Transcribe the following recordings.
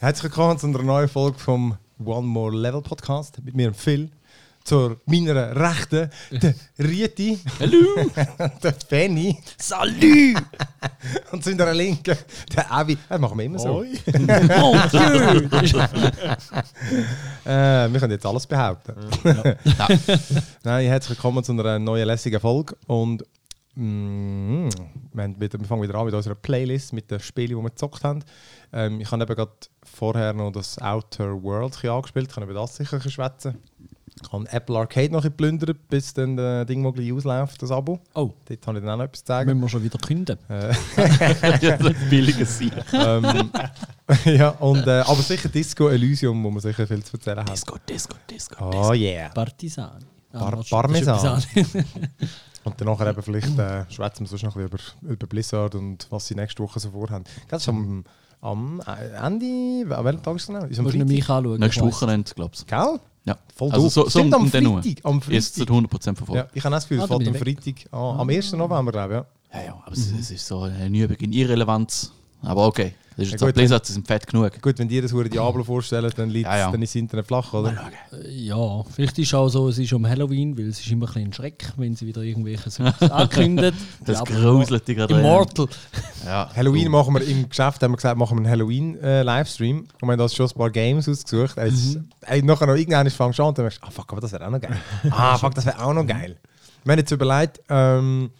Herzlich willkommen zu einer neuen Folge vom One More Level Podcast mit mir, dem Phil. Zur meiner Rechten, der Rieti. Hallo! der Fanny. Salü! Und zu unserer Linken, der Avi. Das machen wir immer so. äh, wir können jetzt alles behaupten. Nein, herzlich willkommen zu einer neuen lässigen Folge. Und mm, wir, wieder, wir fangen wieder an mit unserer Playlist, mit den Spielen, die wir gezockt haben. Ähm, ich habe eben gerade vorher noch das Outer bisschen angespielt, ich kann über das sicher schwätzen. Ich habe Apple Arcade noch geplündert, bis dann das Ding mal ausläuft, das Abo. Oh, Dort habe ich dann auch noch etwas zu sagen. müssen wir schon wieder künden. Äh, ja, das billiges Sieg. ähm, ja, und, äh, aber sicher Disco Elysium, wo man sicher viel zu erzählen hat. Disco, Disco, Disco. Oh yeah. Partisani. Par- das ist- Parmesan. Und danach eben vielleicht äh, schwätzen wir sonst noch ein bisschen über, über Blizzard und was sie nächste Woche so vorhaben. Das ist am, am äh, Ende, an welchem Tag ist es genau? Ist am Freitag? mich anschauen. Nächste ich. Wochenende, glaubst Gell? Ja. Voll Also so- so Stimmt, am. Freitag. Am du? Jetzt zu Freitag. 100% verfolgt. Ja, ich habe das Gefühl, es Ah, da fällt am ich Freitag an. Am 1. November, glaube ich. Ja. Ja, ja, aber es, es ist so ein Übung in Irrelevanz. Aber okay, das ist jetzt Ja, gut, Blizzard, sind fett genug. Gut, wenn die das hure Diablo vorstellen, dann, Ja, ja. dann ist das Internet flach, oder? Äh, Ja, vielleicht ist es auch so, es ist um Halloween, weil es ist immer ein bisschen Schreck, wenn sie wieder irgendwelche Sachen ankündigt. Das gruselt dich gerade. Immortal. Ja. Halloween machen wir im Geschäft, haben wir gesagt, machen wir einen Halloween-Livestream. und wir haben da schon ein paar Games ausgesucht. Es, ey, nachher noch irgendwann fangst du an und dann denkst du, ah fuck, aber das wäre auch noch geil. ah fuck, das wäre auch noch geil. Wir haben jetzt überlegt, ähm,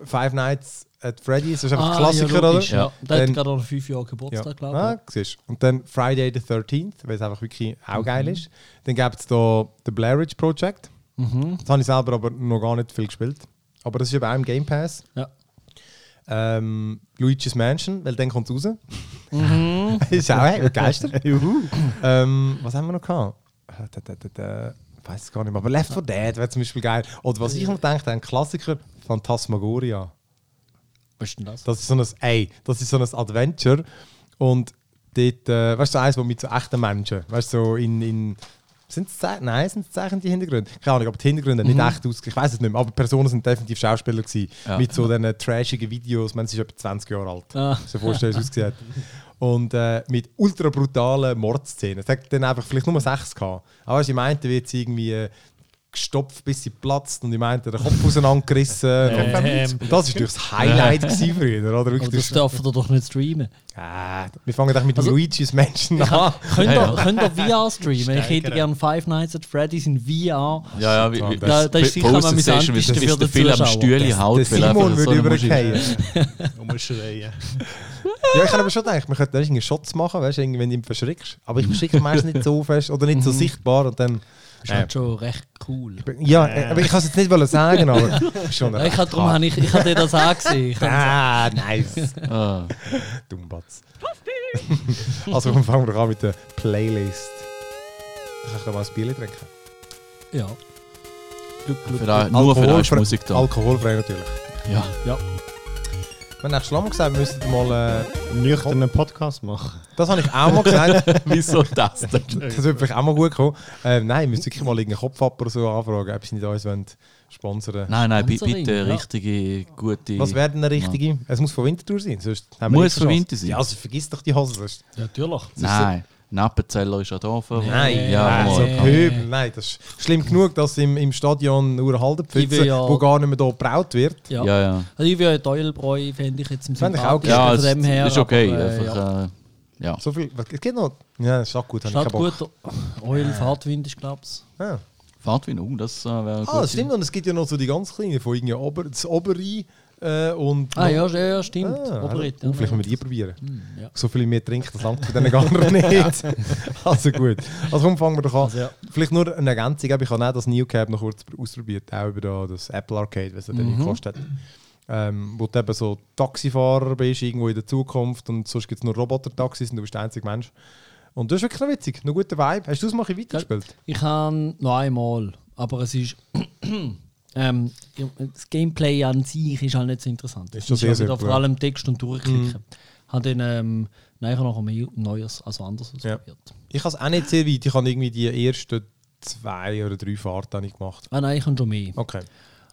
Five Nights at Freddy's, das ist einfach ein Klassiker, Ah, ja, oder? Ja. Der hat Dann- gerade noch fünf Jahre Geburtstag, glaube ich. Ah, siehst. Und dann Friday the 13th, weil es einfach wirklich auch geil ist. Dann gibt es da The Blair Witch Project. Mhm. Das habe ich selber aber noch gar nicht viel gespielt. Aber das ist eben auch im Game Pass. Ja. Ähm, Luigi's Mansion, weil dann kommt es raus. Mhm. ist auch hey, begeistert. ähm, was haben wir noch gehabt? Weiß es gar nicht mehr. Aber Left 4 Dead wäre zum Beispiel geil. Oder was ich noch denke, ein Klassiker, Phantasmagoria. Was ist denn das? Das ist so ein, ey, das ist so ein Adventure. Und dort, äh, weißt du, eins, wo mit so echten Menschen, weißt du, so in. in sind es Zeichen? Nein, sind es Zeichen die Hintergründe? Keine Ahnung, aber die Hintergründe nicht echt aus. Ich weiß es nicht mehr, aber Personen sind definitiv Schauspieler gewesen. Ja. Mit so diesen trashigen Videos. Sie ist etwa 20 Jahre alt. Ah. So vorstellen, wie es ausgesehen hat. Und äh, mit ultra brutalen Mordszenen. Es hat dann einfach vielleicht nur sechs gehabt. Aber ich meinte, wird sie irgendwie äh, gestopft, bis sie platzt und ich meinte, der Kopf auseinandergerissen. Ähm. und das war natürlich das Highlight gewesen früher, oder? Aber Wirklich, das dürfen wir doch nicht streamen. Ah, wir fangen doch mit Also- Luigi's Menschen an. Könnt ihr, Ja, ja. könnt ihr VR streamen? Ich hätte gerne Five Nights at Freddy's in VR. Ja, ja, wie, wie, Da- da ist sicher am amüsantesten wie für der den Film am Zuschauer. Stühle haut, Simon so würde übergehen. Musst schreien. Ja, ich habe aber schon gedacht, man könnte irgendwie Shots machen, weißt wenn du ihn verschrickst. Aber ich verschicke meistens nicht so fest oder nicht so sichtbar und dann. Das ist halt schon recht cool. Ja, äh, aber ich kann es jetzt nicht wollen sagen, aber schon Ja, ich darum habe ich, ich habe dir das angesehen. Ich Ah, nice. Ah. Dummbatz. also komm, fangen wir doch an mit der Playlist. Ich kann mal ein Bier trinken. ja. Glück, Glück, Für da, nur für euch Musik da. Alkoholfrei natürlich. Ja. Ja. Wir haben schon mal gesagt, wir müssten mal. Äh, Nüchternen Podcast machen. das habe ich auch mal gesagt. Wieso das denn? das würde vielleicht auch mal gut kommen. Äh, nein, wir müssen wirklich mal irgendeinen Kopf ab oder so anfragen, ob sie nicht uns wollen sponsern Nein, nein, bitte ja. richtige, gute. Was wäre denn eine richtige? Es muss von Winterthur sein. Sonst haben wir Muss von. Winter sein? Ja, also vergiss doch die Hose. Ja, natürlich. Nein, Nappenzeller ist ja da. Für Nein, ja, nein, mal. so Äh. Pöbel. Nein, das ist schlimm genug, dass im, im Stadion nur eine halbe Ich will Pfütze, ja- wo gar nicht mehr hier gebraut wird. Ja. Ja, ja. Also ich würde Eulbräu fände ich jetzt im ich auch Ja, von es dem her. ist okay. aber, äh, einfach, ja. äh, ja. So viel, was es geht noch? Ja, das ist auch gut, habe ich Schaut keinen Bock. gut. Eul, Fahrtwind ist glaube ich. Ah. Fahrtwind, oh, das äh, wäre Ah, das stimmt. Und es gibt ja noch so die ganz kleinen, von irgendwie Ober, das Obere äh, und... Ah ja, ja, ja stimmt. Ah, Oberritt, oh, vielleicht müssen wir die probieren. Hm, ja. So viel mehr trinken, das langt für denen gar noch nicht. also gut. Also komm, fangen wir doch an. Also, ja. Vielleicht nur eine Ergänzung. Ich habe auch das New Cab noch kurz ausprobiert, auch über da, das Apple Arcade, was es dann Mhm. gekostet hat. Ähm, wo du eben so Taxifahrer bist, irgendwo in der Zukunft und sonst gibt es nur Roboter-Taxis und du bist der einzige Mensch. Und das ist wirklich noch witzig, noch guter Vibe. Hast du es mal weitergespielt? Ich habe noch einmal, aber es ist. Ähm, das Gameplay an sich ist halt nicht so interessant. Ist Es schon sehr ja simpel, vor allem Text und durchklicken. Habe dann ähm, nachher noch ein neues, also anders Ja. ausprobiert. Ich habe es auch nicht sehr weit. Ich habe irgendwie die ersten zwei oder drei Fahrten ich gemacht. Ah nein, ich habe schon mehr. Okay.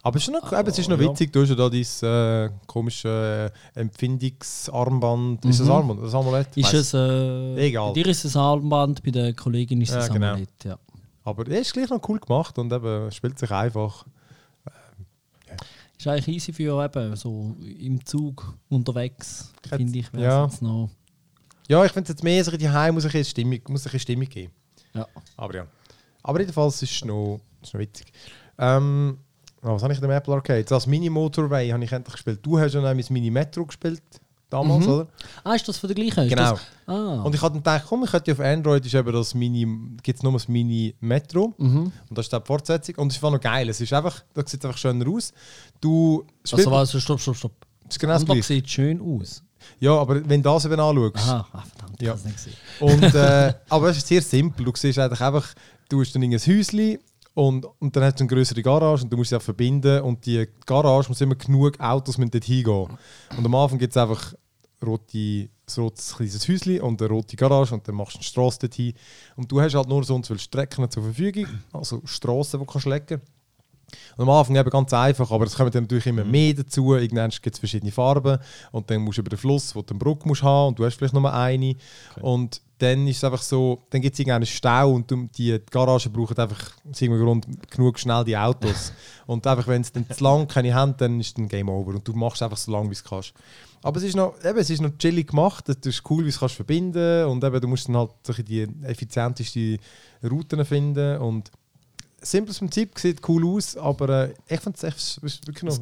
Aber es ist noch, eben, es ist noch ja. witzig, du hast ja da dein äh, komische äh, Empfindungsarmband. Ist das Mhm. Armband? Das Amulett? Ist es, äh, Egal. Bei dir ist es ein Armband, bei der Kollegin ist es Ja, ein genau. Amulett. Ja. Aber er ist gleich noch cool gemacht und eben spielt sich einfach. Ist eigentlich easy für eben so im Zug unterwegs, finde ich. ja. jetzt noch. Ja, ich finde es jetzt mehr so die Heim muss ich jetzt Stimmung, muss ich eine Stimmung geben. Ja. Aber ja. Aber jedenfalls ist es noch, ist noch witzig. Ähm, was habe ich in dem Apple Arcade? Das Mini Motorway habe ich endlich gespielt. Du hast ja mein Mini Metro gespielt damals, Mhm. oder? Ah, ist das für den gleichen? Genau. Das, ah. Und ich hatte gedacht, komm, ich könnte auf Android ist eben das Mini, gibt es nur das Mini Metro. mhm. Und das ist die Fortsetzung. Und es ist einfach noch geil. Es ist einfach, da sieht einfach schöner aus. Du Also, was, stopp, stopp, stopp. das ist genau das das sieht schön aus. Ja, aber wenn du das eben anschaust. Aha, ah, verdammt, ich Ja. es nicht gesehen. Und, äh, aber es ist sehr simpel. Du siehst eigentlich einfach, du hast dann ein Häuschen und, und dann hast du eine größere Garage und du musst sie auch verbinden. Und die Garage muss immer genug Autos müssen dort hingehen. Und am Anfang gibt es einfach rote, ein rotes kleines Häuschen und eine rote Garage und dann machst du eine Straße dorthin. Und du hast halt nur so und so viele Strecken zur Verfügung, also Straßen, die du kannst legen und am Anfang eben ganz einfach, aber es kommen dann natürlich immer mehr dazu. Irgendwann gibt es verschiedene Farben und dann musst du über den Fluss, wo du eine Brücke musst haben und du hast vielleicht nur eine. Und dann ist es einfach so, dann gibt es irgendeinen Stau und die Garage brauchen einfach aus irgendeinem Grund genug schnell die Autos. und einfach, wenn es dann zu lang keine haben, dann ist dann Game Over und du machst einfach so lange, wie es kannst. Aber es ist noch, eben, es ist noch chillig gemacht, es ist cool, wie es kannst verbinden und eben, du musst dann halt die effizienteste Routen finden und simples Prinzip, sieht cool aus, aber äh, ich fand es wirklich noch.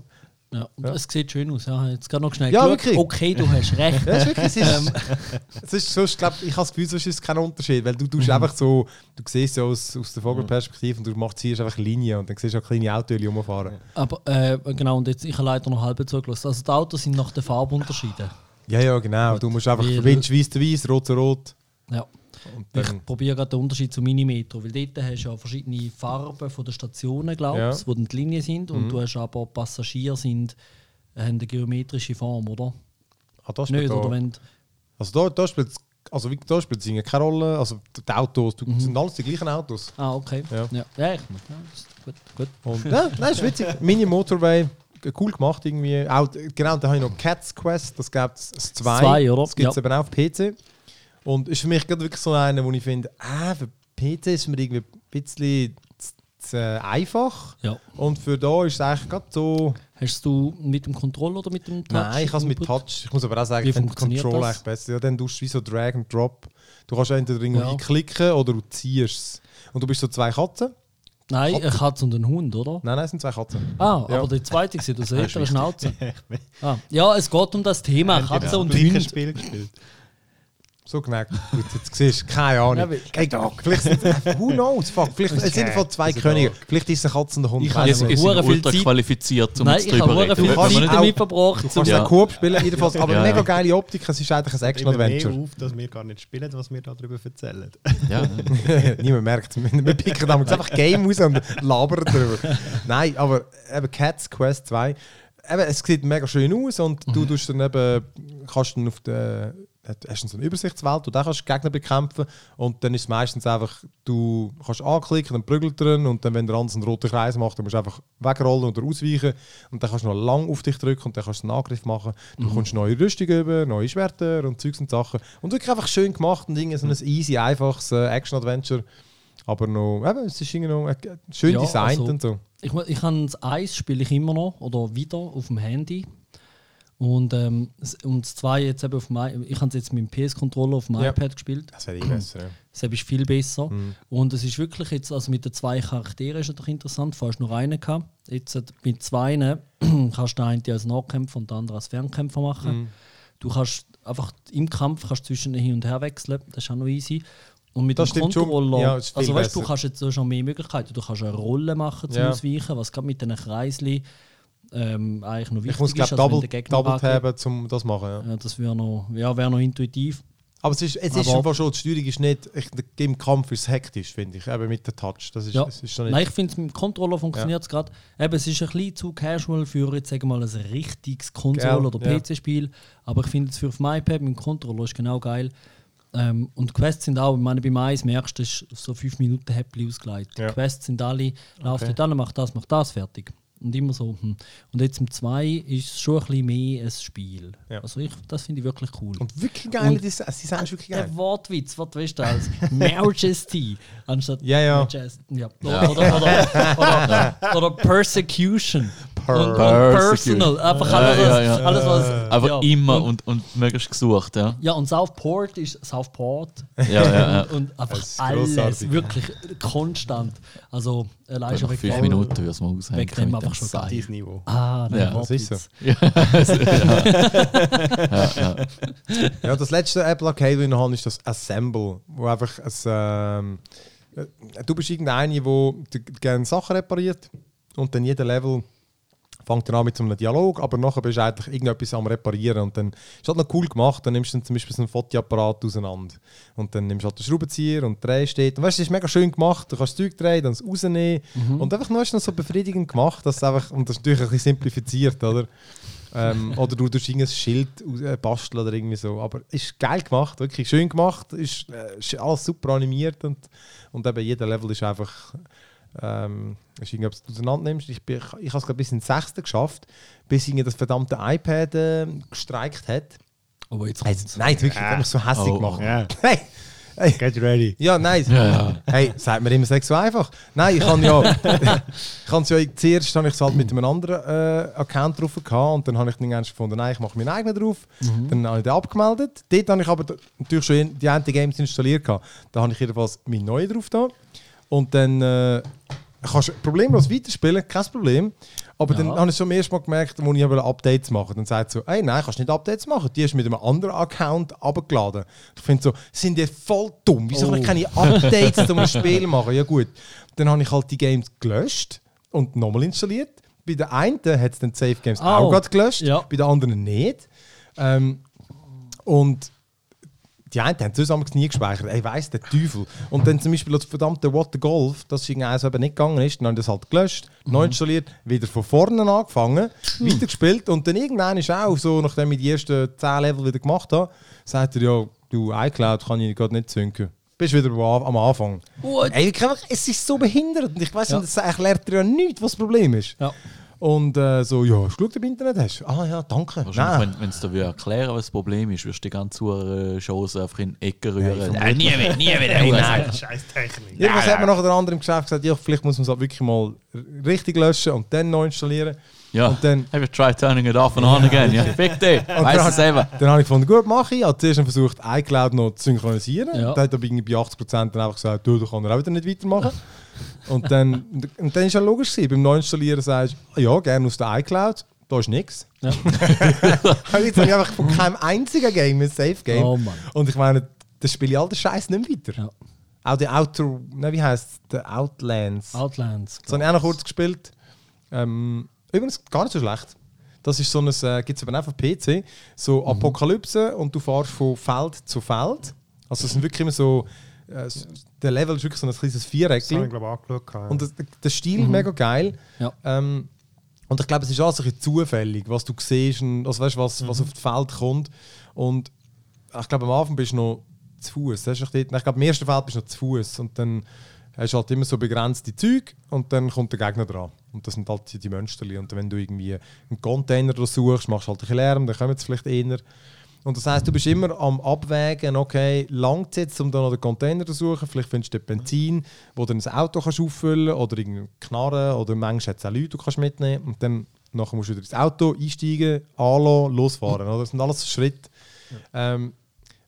Ja, und Ja. es sieht schön aus. Ja, jetzt gerade noch schnell Ja, geschaut. wirklich. Okay, du hast recht. Ja, es ist wirklich, es ist, es ist so, ich glaube, ich habe das Gefühl, sonst ist es kein Unterschied, weil du tust Mhm. einfach so, du siehst ja aus, aus der Vogelperspektive und du machst hier einfach Linien und dann siehst du auch kleine Autos rumfahren. Aber äh, genau, und jetzt, ich habe leider noch halb zugelassen. Also die Autos sind nach den Farbunterschieden. Ja, ja, genau. Du musst einfach verbinden, weiß zu weiß, rot zu rot. Ja. Ich probiere gerade den Unterschied zu Minimetro, weil dort hast du ja verschiedene Farben von den Stationen, glaubst Ja. wo dann die Linien sind. Und Mhm. du hast aber Passagiere sind, haben eine geometrische Form, oder? ah, da spielt Nicht, da, oder wenn also da, da spielt es also wie- da spielt es keine Rolle. Also die Autos, du, Mhm. sind alles die gleichen Autos. Ah, okay. Ja. Ja, ja, ich, ja das ist gut, gut. Und, ja, nein, ist witzig. Mini Motorway, cool gemacht irgendwie. Auch, genau, da habe ich noch Cats Quest, das gibt es zwei. Zwei, oder? Das gibt es Ja. eben auch auf PC. Und ist für mich gerade wirklich so einer, wo ich finde, ah, für PC ist mir irgendwie ein bisschen zu, äh, einfach. Ja. Und für da ist es eigentlich gerade so. Hast du mit dem Controller oder mit dem Touch? Nein, ich habe es mit? Touch. Ich muss aber auch sagen, ich finde funktioniert Control das? eigentlich besser. Ja, dann tust du wie so Drag and Drop. Du kannst entweder irgendwie Ja. klicken oder du ziehst es. Und du bist so zwei Katzen. Nein, Katze. eine Katze und ein Hund, oder? Nein, nein, es sind zwei Katzen. Ah, Ja. aber der zweite aus ist älterer Schnauze. Ah. Ja, es geht um das Thema Katze und Hund. Spiel gespielt. So genau. Gut, jetzt siehst du, keine Ahnung. Ja, weil- Hey, vielleicht sind es, who knows, fuck. Vielleicht es sind einfach zwei Könige. Vielleicht ist es eine Katze und ein Hund. Ich Ich habe viel ultra Zeit- qualifiziert, um Nein, ich habe drüber reden. viel Du kannst Zeit auch- damit verbracht. Du kannst Ja. Coop spielen, jedenfalls. Aber Ja, mega geile Optik. Es ist eigentlich ein Action-Adventure. auf, dass wir gar nicht spielen, was wir darüber erzählen. Ja, Niemand merkt es. Wir picken damals einfach Game raus und labern darüber. Nein, aber eben Cats Quest 2. Eben, es sieht mega schön aus und du tust dann eben, kannst dann auf der hast du so eine Übersichtswelt und da kannst du Gegner bekämpfen und dann ist es meistens einfach, du kannst anklicken, dann prügelt er und dann, wenn der andere einen roten Kreis macht, dann musst du einfach wegrollen oder ausweichen und dann kannst du noch lang auf dich drücken und dann kannst du einen Angriff machen. Du kommst neue Rüstung über, neue Schwerter und Zeugs und Sachen und wirklich einfach schön gemacht und irgendwie so ein easy, einfaches äh, Action-Adventure. Aber noch, eben, es ist irgendwie noch äh, schön Ja, designt also- und so. Ich, ich habe das Eis spiele ich immer noch oder wieder auf dem Handy. Und, ähm, und das 2 jetzt eben auf I- ich habe es jetzt mit dem PS-Controller auf dem Ja. iPad gespielt. Das wäre besser. Ja. Das ist viel besser. Mhm. Und es ist wirklich jetzt, also mit den zwei Charakteren ist natürlich interessant, vorher hast du nur einen gehabt. Jetzt mit zwei kannst du den einen als Nahkämpfer und den anderen als Fernkämpfer machen. Mhm. Du kannst einfach im Kampf kannst zwischen hin und her wechseln, das ist auch noch easy. Und mit Das dem. Controller, Ja, also weißt du, du kannst jetzt schon mehr Möglichkeiten. Du kannst eine Rolle machen zum Ja. Ausweichen, was gerade mit diesen Kreisli ähm, eigentlich noch wichtig Ich muss, ist. glaube also Double, der Double taben, um das zu machen. Ja. Ja, das wäre noch, ja, wär noch intuitiv. Aber es ist, es ist Aber- einfach schon, die Steuerung ist nicht, ich, im Kampf ist es hektisch, finde ich, eben mit dem Touch. Das ist, Ja. es ist Nein, ich finde, mit dem Controller funktioniert es gerade. Eben, es ist ein bisschen zu casual für jetzt sagen wir mal ein richtiges Konsole- oder ja. PC-Spiel. Aber ich finde es für auf dem iPad mit dem Controller ist genau geil. Ähm, und die Quests sind auch, ich meine, beim Eis merkst du, das ist so 5 Minuten Häppchen ausgeleitet. Ja. Die Quests sind alle, lauf Okay. dort an, mach das, mach das, fertig. Und immer so. Hm. Und jetzt im 2 ist es schon ein bisschen mehr ein Spiel. Ja. Also ich, das finde ich wirklich cool. Und wirklich geile Und- Design. Sie sagen wirklich geil. Der Wortwitz, was weißt du als Majesty anstatt Ja, ja. Majesty. Ja. Oder, oder, oder, oder, oder Persecution. Per- und, und. Personal. Einfach Ja, alles, ja, ja. alles was. Einfach ja. immer Und, und, und möglichst gesucht, ja. ja, und Southport ist Southport. Ja, ja, ja. Und einfach alles, grossartig. wirklich konstant. Also allein schon Nach fünf wegen- Minuten würde es mal aushängen. Wegen dem einfach schon Seil. Dieses Niveau. Ah, der Ja, das ist so. Ja, ja. Ja, das letzte Apple Arcade, das ich noch habe, ist das Assemble, wo einfach ein, ähm, äh, du bist irgendeine, der gerne Sachen repariert und dann jeder Level fängt dann an mit so einem Dialog, aber nachher bist du eigentlich irgendetwas am Reparieren und dann ist halt noch cool gemacht, dann nimmst du dann zum Beispiel so einen Fotoapparat auseinander und dann nimmst du halt den Schraubenzieher und drehst steht und weißt, es ist mega schön gemacht, du kannst das Zeug drehen, dann es rausnehmen und einfach noch ist noch so befriedigend gemacht, dass einfach, und das ist natürlich ein bisschen simplifiziert, oder? ähm, oder du durch irgendein Schild äh, basteln oder irgendwie so. Aber ist geil gemacht, wirklich schön gemacht, ist, äh, ist alles super animiert und, und eben jeder Level ist einfach. Ähm, ist irgendwas du auseinander nimmst. Ich, bin- ich, ich habe es gerade bis ins sechste geschafft, bis irgendwie das verdammte iPad äh, gestreikt hat. Aber jetzt Hey, nein, wirklich, Ah. einfach so hässlich Oh, gemacht. Ja. Hey, hey, Get ready. ja, nein. Ja, ja. Hey, sagt mir immer sechs so einfach. Nein, ich kann ja. ich kann ja zuerst habe ich es halt mit einem anderen äh, Account drauf gehabt und dann habe ich den ernst gefunden, nein, ich mache meinen eigenen drauf. Dann habe ich den abgemeldet. Dort habe ich aber natürlich schon die Anti-Games installiert gehabt. Da habe ich jedenfalls meinen neuen drauf da. Und dann äh, kannst du problemlos weiterspielen, kein Problem. Aber dann Ja. habe ich schon am ersten Mal gemerkt, wo ich Updates mache. Dann sagt so, hey, nein, kannst nicht Updates machen. Die hast du mit einem anderen Account abgeladen. Ich finde so, sind die voll dumm. Wieso kann ich Oh. keine Updates zu einem Spiel machen? Ja gut. Dann habe ich halt die Games gelöscht und nochmal installiert. Bei der einen hat es dann Save Games Oh. auch gerade gelöscht, Ja. bei der anderen nicht. Ähm, und die einen haben zusammen nie gespeichert. Ich weiss, der Teufel. Und dann zum Beispiel das verdammte What the Golf, das irgendwie eins eben nicht gegangen ist, dann haben das halt gelöscht, neu installiert, wieder von vorne angefangen, weitergespielt und dann irgendwann ist auch so, nachdem ich die ersten 10 Level wieder gemacht habe, sagt er, ja, du iCloud kann ich gerade nicht synken. Bist wieder am Anfang. What? Ey, es ist so behindert und ich weiß Ja. nicht, das erklärt dir ja nichts, was das Problem ist. Ja. Und äh, so, ja, hast du geschaut, du Internet hast? Ah ja, danke. Wahrscheinlich, Nein. wenn es dir erklären was das Problem ist, wirst du die ganze äh, Chance einfach in die Ecke rühren. Nein, Nein, nie wieder, nie wieder. Hey, nein. Scheiß Technik. Irgendwas hat mir nachher der andere im Geschäft gesagt, ja, vielleicht muss man es halt wirklich mal richtig löschen und dann neu installieren. Ja, Und dann, have you tried turning it off and on again? Ja, fick dich. Weiss es selber. dann habe ich gefunden, gut, mache ich. Ich habe zuerst versucht, iCloud noch zu synchronisieren. Ja. Dann hat er irgendwie bei 80% dann einfach gesagt, du, da kann er auch wieder nicht weitermachen. und, dann, und dann ist ja logisch gewesen, beim Neuinstallieren sagst du, ja, gerne aus der iCloud, da ist nichts. Ja. Jetzt habe ich einfach von keinem einzigen Game ein Safe Game. Oh. Und ich meine, das spiele ich all den Scheiß nicht weiter. Ja. Auch die Outer, ne, wie heißt es? Outlands. Outlands. Das habe ich auch noch kurz gespielt. Ähm, übrigens gar nicht so schlecht. Das ist so ein, äh, gibt es eben auch auf PC, so Apokalypse und du fährst von Feld zu Feld. Also es sind wirklich immer so, äh, der Level ist wirklich so ein kleines Das habe ich, glaube ich, angeschaut. Und das, der Stil ist mega geil. Ja. Ähm, und ich glaube, es ist alles ein bisschen zufällig, was du siehst und also weißt, was, was auf das Feld kommt. Und ich glaube, am Anfang bist du noch zu Fuß. Ich glaube, im ersten Feld bist du noch zu Fuß. Und dann hast du halt immer so begrenzte Zeug und dann kommt der Gegner dran. Und das sind halt die, die Mönsterli. Und wenn du irgendwie einen Container suchst, machst du halt ein bisschen Lärm, dann kommen sie vielleicht eher. Und das heisst, du bist immer am Abwägen, okay, langt jetzt, um dann noch den Container zu suchen. Vielleicht findest du Benzin, wo du ein Auto kannst auffüllen oder irgendeine Knarre oder manchmal hat es auch Leute, die du kannst mitnehmen Und dann nachher musst du wieder ins Auto einsteigen, anlassen, losfahren. Oder? Das sind alles Schritte. Ähm,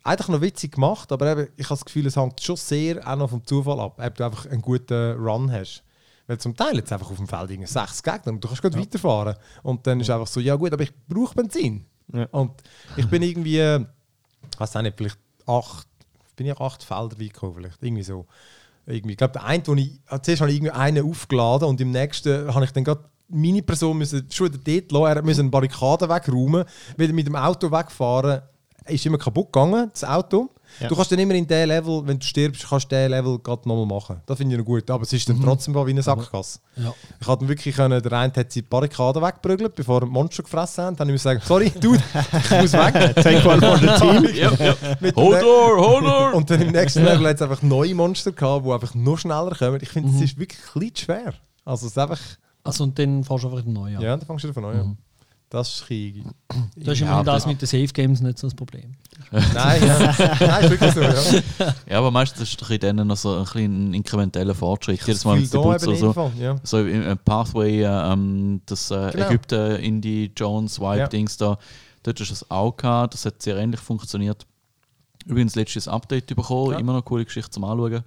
eigentlich noch witzig gemacht, aber eben, ich habe das Gefühl, es hängt schon sehr auch noch vom Zufall ab, ob du einfach einen guten Run hast. Weil zum Teil jetzt einfach auf dem Feld sechs Gegner und du kannst gerade weiterfahren. Und dann ist einfach so, ja gut, aber ich brauche Benzin. Ja. Und ich bin irgendwie, ich weiß nicht, vielleicht acht, bin ich acht Felder weit gekommen, vielleicht irgendwie so. Irgendwie, ich glaube, der eine, wo ich, äh, zuerst habe ich irgendwie einen aufgeladen und im nächsten habe ich dann gerade meine Person müssen schon wieder dort lassen. Er musste eine Barrikade wegräumen, wieder mit dem Auto wegfahren. Ist immer kaputt gegangen, das Auto. Ja. Du kannst dann immer in der Level, wenn du stirbst, kannst du den Level gerade nochmal machen. Das finde ich noch gut. Aber es ist dann trotzdem wie eine Sackgasse. Ja. Ich hatte wirklich können, der eine hat die Barrikade weggeprügelt, bevor er die Monster gefressen haben. Dann habe ich sagen, sorry, Dude, ich muss weg. Take one for the team. Yep, yep. Hold on, hold on. Und dann im nächsten Level hat es einfach neue Monster gehabt, die einfach noch schneller kommen. Ich finde, es ist wirklich ein bisschen schwer. Also es ist einfach, Also und dann fährst du einfach neu Ja, an. dann fängst du wieder von neu an. Mhm. Das ist Krieg. Das ist Ja, immerhin das mit den Safe Games nicht so das Problem. Nein, ja. Nein, ist wirklich so. Ja. Ja, aber meistens ist doch in denen noch so ein kleinen inkrementeller Fortschritt. Jedes Mal, wenn Viel sie da putzen eben oder in so. Fall, ja. So im im Pathway, äh, ähm, das äh, Genau. Ägypten, Indie, Jones, Ja. Wipe-Dings da, dort ist das auch gehabt, das hat sehr ähnlich funktioniert. Übrigens letztes Update bekommen, Ja. immer noch eine coole Geschichte zum Anschauen.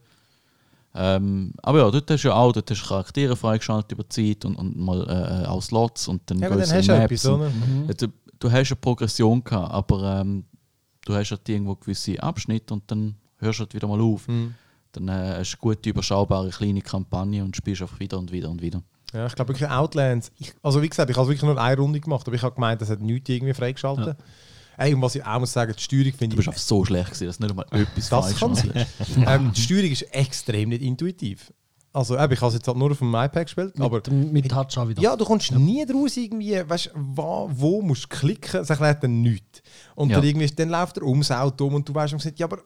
Ähm, aber ja, dort hast du ja auch, dort hast du Charaktere freigeschaltet über die Zeit und, und mal äh, auch Slots und dann Ja, dann hast du Maps etwas, und- oder? Ja, Du, du hast eine Progression gehabt, aber ähm, du hast halt irgendwo gewisse Abschnitte und dann hörst du halt wieder mal auf. Mhm. Dann äh, hast du eine gute, überschaubare kleine Kampagne und spielst einfach wieder und wieder und wieder. Ja, ich glaube wirklich Outlands. Ich, also wie gesagt, ich habe wirklich nur eine Runde gemacht, aber ich habe gemeint, das hat nichts irgendwie freigeschaltet. Ey, und was ich auch muss sagen, die Steuerung Du finde bist ich... einfach so schlecht gewesen, dass nicht einmal etwas Das falsch kann ähm, die Steuerung ist extrem nicht intuitiv. Also eben, ich habe es jetzt halt nur auf dem iPad gespielt, Mit, aber... dem- mit Touch auch wieder. Ja, du kommst nie draus irgendwie, weißt wo, wo musst du klicken, es erklärt dann nichts. Und Ja. dann, irgendwie, dann läuft er ums Auto um und du weißt, und gesagt, ja, aber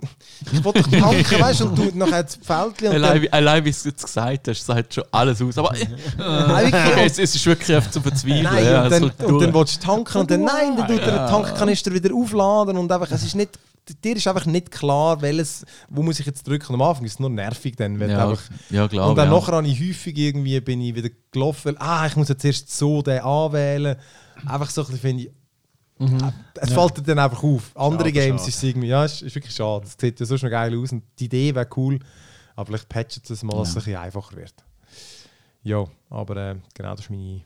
ich will doch tanken, weißt du, und du nachher das Fältchen und dann, Allein, wie- allein wie du es gesagt hast, sagt schon alles aus. Aber äh, Nein, wirklich. es, es ist wirklich einfach zu verzweifeln. Nein, ja, und, es dann, und dann willst du tanken und dann nein, dann tut er den Tankkanister wieder aufladen und einfach, es ist nicht, dir ist einfach nicht klar, welches, wo muss ich jetzt drücken. Am Anfang ist es nur nervig dann, wenn ja, einfach, ja, klar. und dann ja. nachher habe ich häufig irgendwie, bin ich wieder gelaufen, weil, ah, ich muss jetzt erst so den anwählen. Einfach so ein bisschen finde ich, Mhm. es fällt dir dann einfach auf. Andere Schade, Games schade. ist irgendwie, ja, es ist wirklich schade. Es sieht ja sonst noch geil aus und die Idee wäre cool, aber vielleicht patchen sie es mal, dass es Ja. ein bisschen einfacher wird. Ja, aber äh, genau, das ist meine,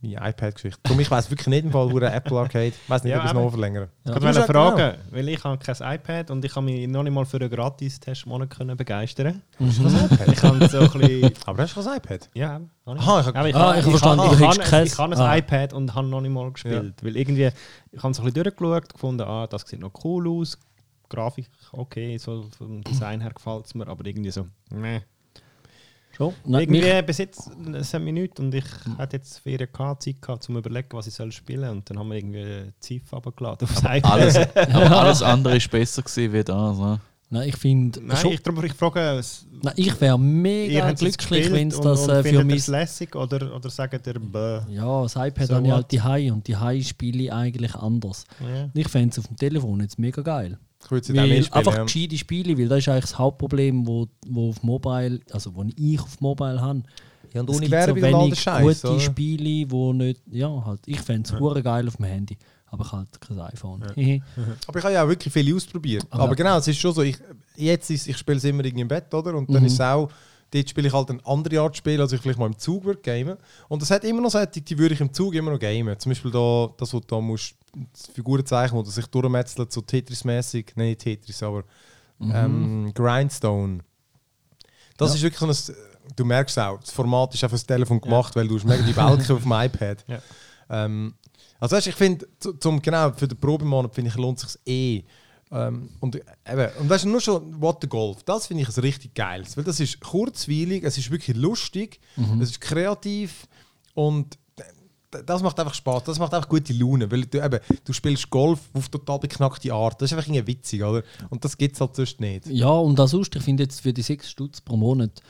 meine iPad-Geschichte. Darum, ich weiß wirklich nicht im Fall, wo der Apple Arcade, ich weiß nicht, Ja, ob ich es noch verlängern. Ja. Ich wollte fragen, weil ich habe kein iPad und ich habe mich noch nicht mal für einen Gratis-Testmonat können begeistern. Hast du das iPad? Ich habe so ein bisschen... Aber hast du das iPad? Ja, habe ich. Aha, ich habe ich, Ah, ich verstanden, ich, ich, ich ein Ah. iPad und habe noch nicht mal gespielt. Weil irgendwie, ich habe es ein bisschen durchgeschaut, gefunden, ah, das sieht noch cool aus. Grafik, okay, so vom Design her gefällt es mir, aber irgendwie so, nee. Schon? Nein, irgendwie bis jetzt hat mich nicht und ich hatte jetzt Ferien gehabt, Zeit gehabt, zum überlegen, was ich soll spielen und dann haben wir irgendwie Ziff runtergeladen aufs iPad. Alles, aber alles andere ist besser gewesen wie das. Ne? Nein, ich finde. Nein, schon- ich, darum, ich frage, es- Nein, ich wäre mega glücklich, wenn es und- das und äh, für mich. es lässig oder, oder sagt ihr, bäh. Ja, das iPad So habe ich halt die High und die High spiele ich eigentlich anders. Ja. Ich fände es auf dem Telefon jetzt mega geil. Ich würde es jetzt auch Weil einfach ja. gescheite Spiele, weil das ist eigentlich das Hauptproblem, wo, wo auf Mobile, also wo ich auf Mobile habe. Ja, und Es ohne gibt so und wenig Scheiß, gute oder? Spiele, wo nicht, ja halt, ich fände es hure geil auf dem Handy, aber ich halt kein iPhone. Aber ich habe ja auch wirklich viel ausprobiert. Aber- Aber genau, es ist schon so, ich, jetzt ist, ich spiele es immer irgendwie im Bett, oder? Und dann Mhm. ist es auch, dort spiele ich halt eine andere Art Spiel, als ich vielleicht mal im Zug würde gamen. Und es hat immer noch solche, die würde ich im Zug immer noch gamen. Zum Beispiel da, das, wo du da musst, das Figuren zeichnen, wo du sich durchmetzelt, so Tetris-mäßig, nein, nicht Tetris, aber ähm, Grindstone. Das Ja. ist wirklich so ein, du merkst auch, das Format ist auf das Telefon gemacht, weil du hast mega die Welke auf dem iPad. Ja. Ähm, also weißt, ich finde, zu- zum, genau, für den Probemonat finde ich, lohnt es sich eh. Ähm, und, eben, und weißt du, nur schon What the Golf, das finde ich ein richtig geiles, weil das ist kurzweilig, es ist wirklich lustig, es ist kreativ und das macht einfach Spaß, das macht einfach gute Laune, weil du, eben, du spielst Golf auf total beknackte Art, das ist einfach irgendwie witzig, oder? Und das gibt es halt sonst nicht. Ja, und das sonst, ich finde jetzt für die 6 Stutz pro Monat,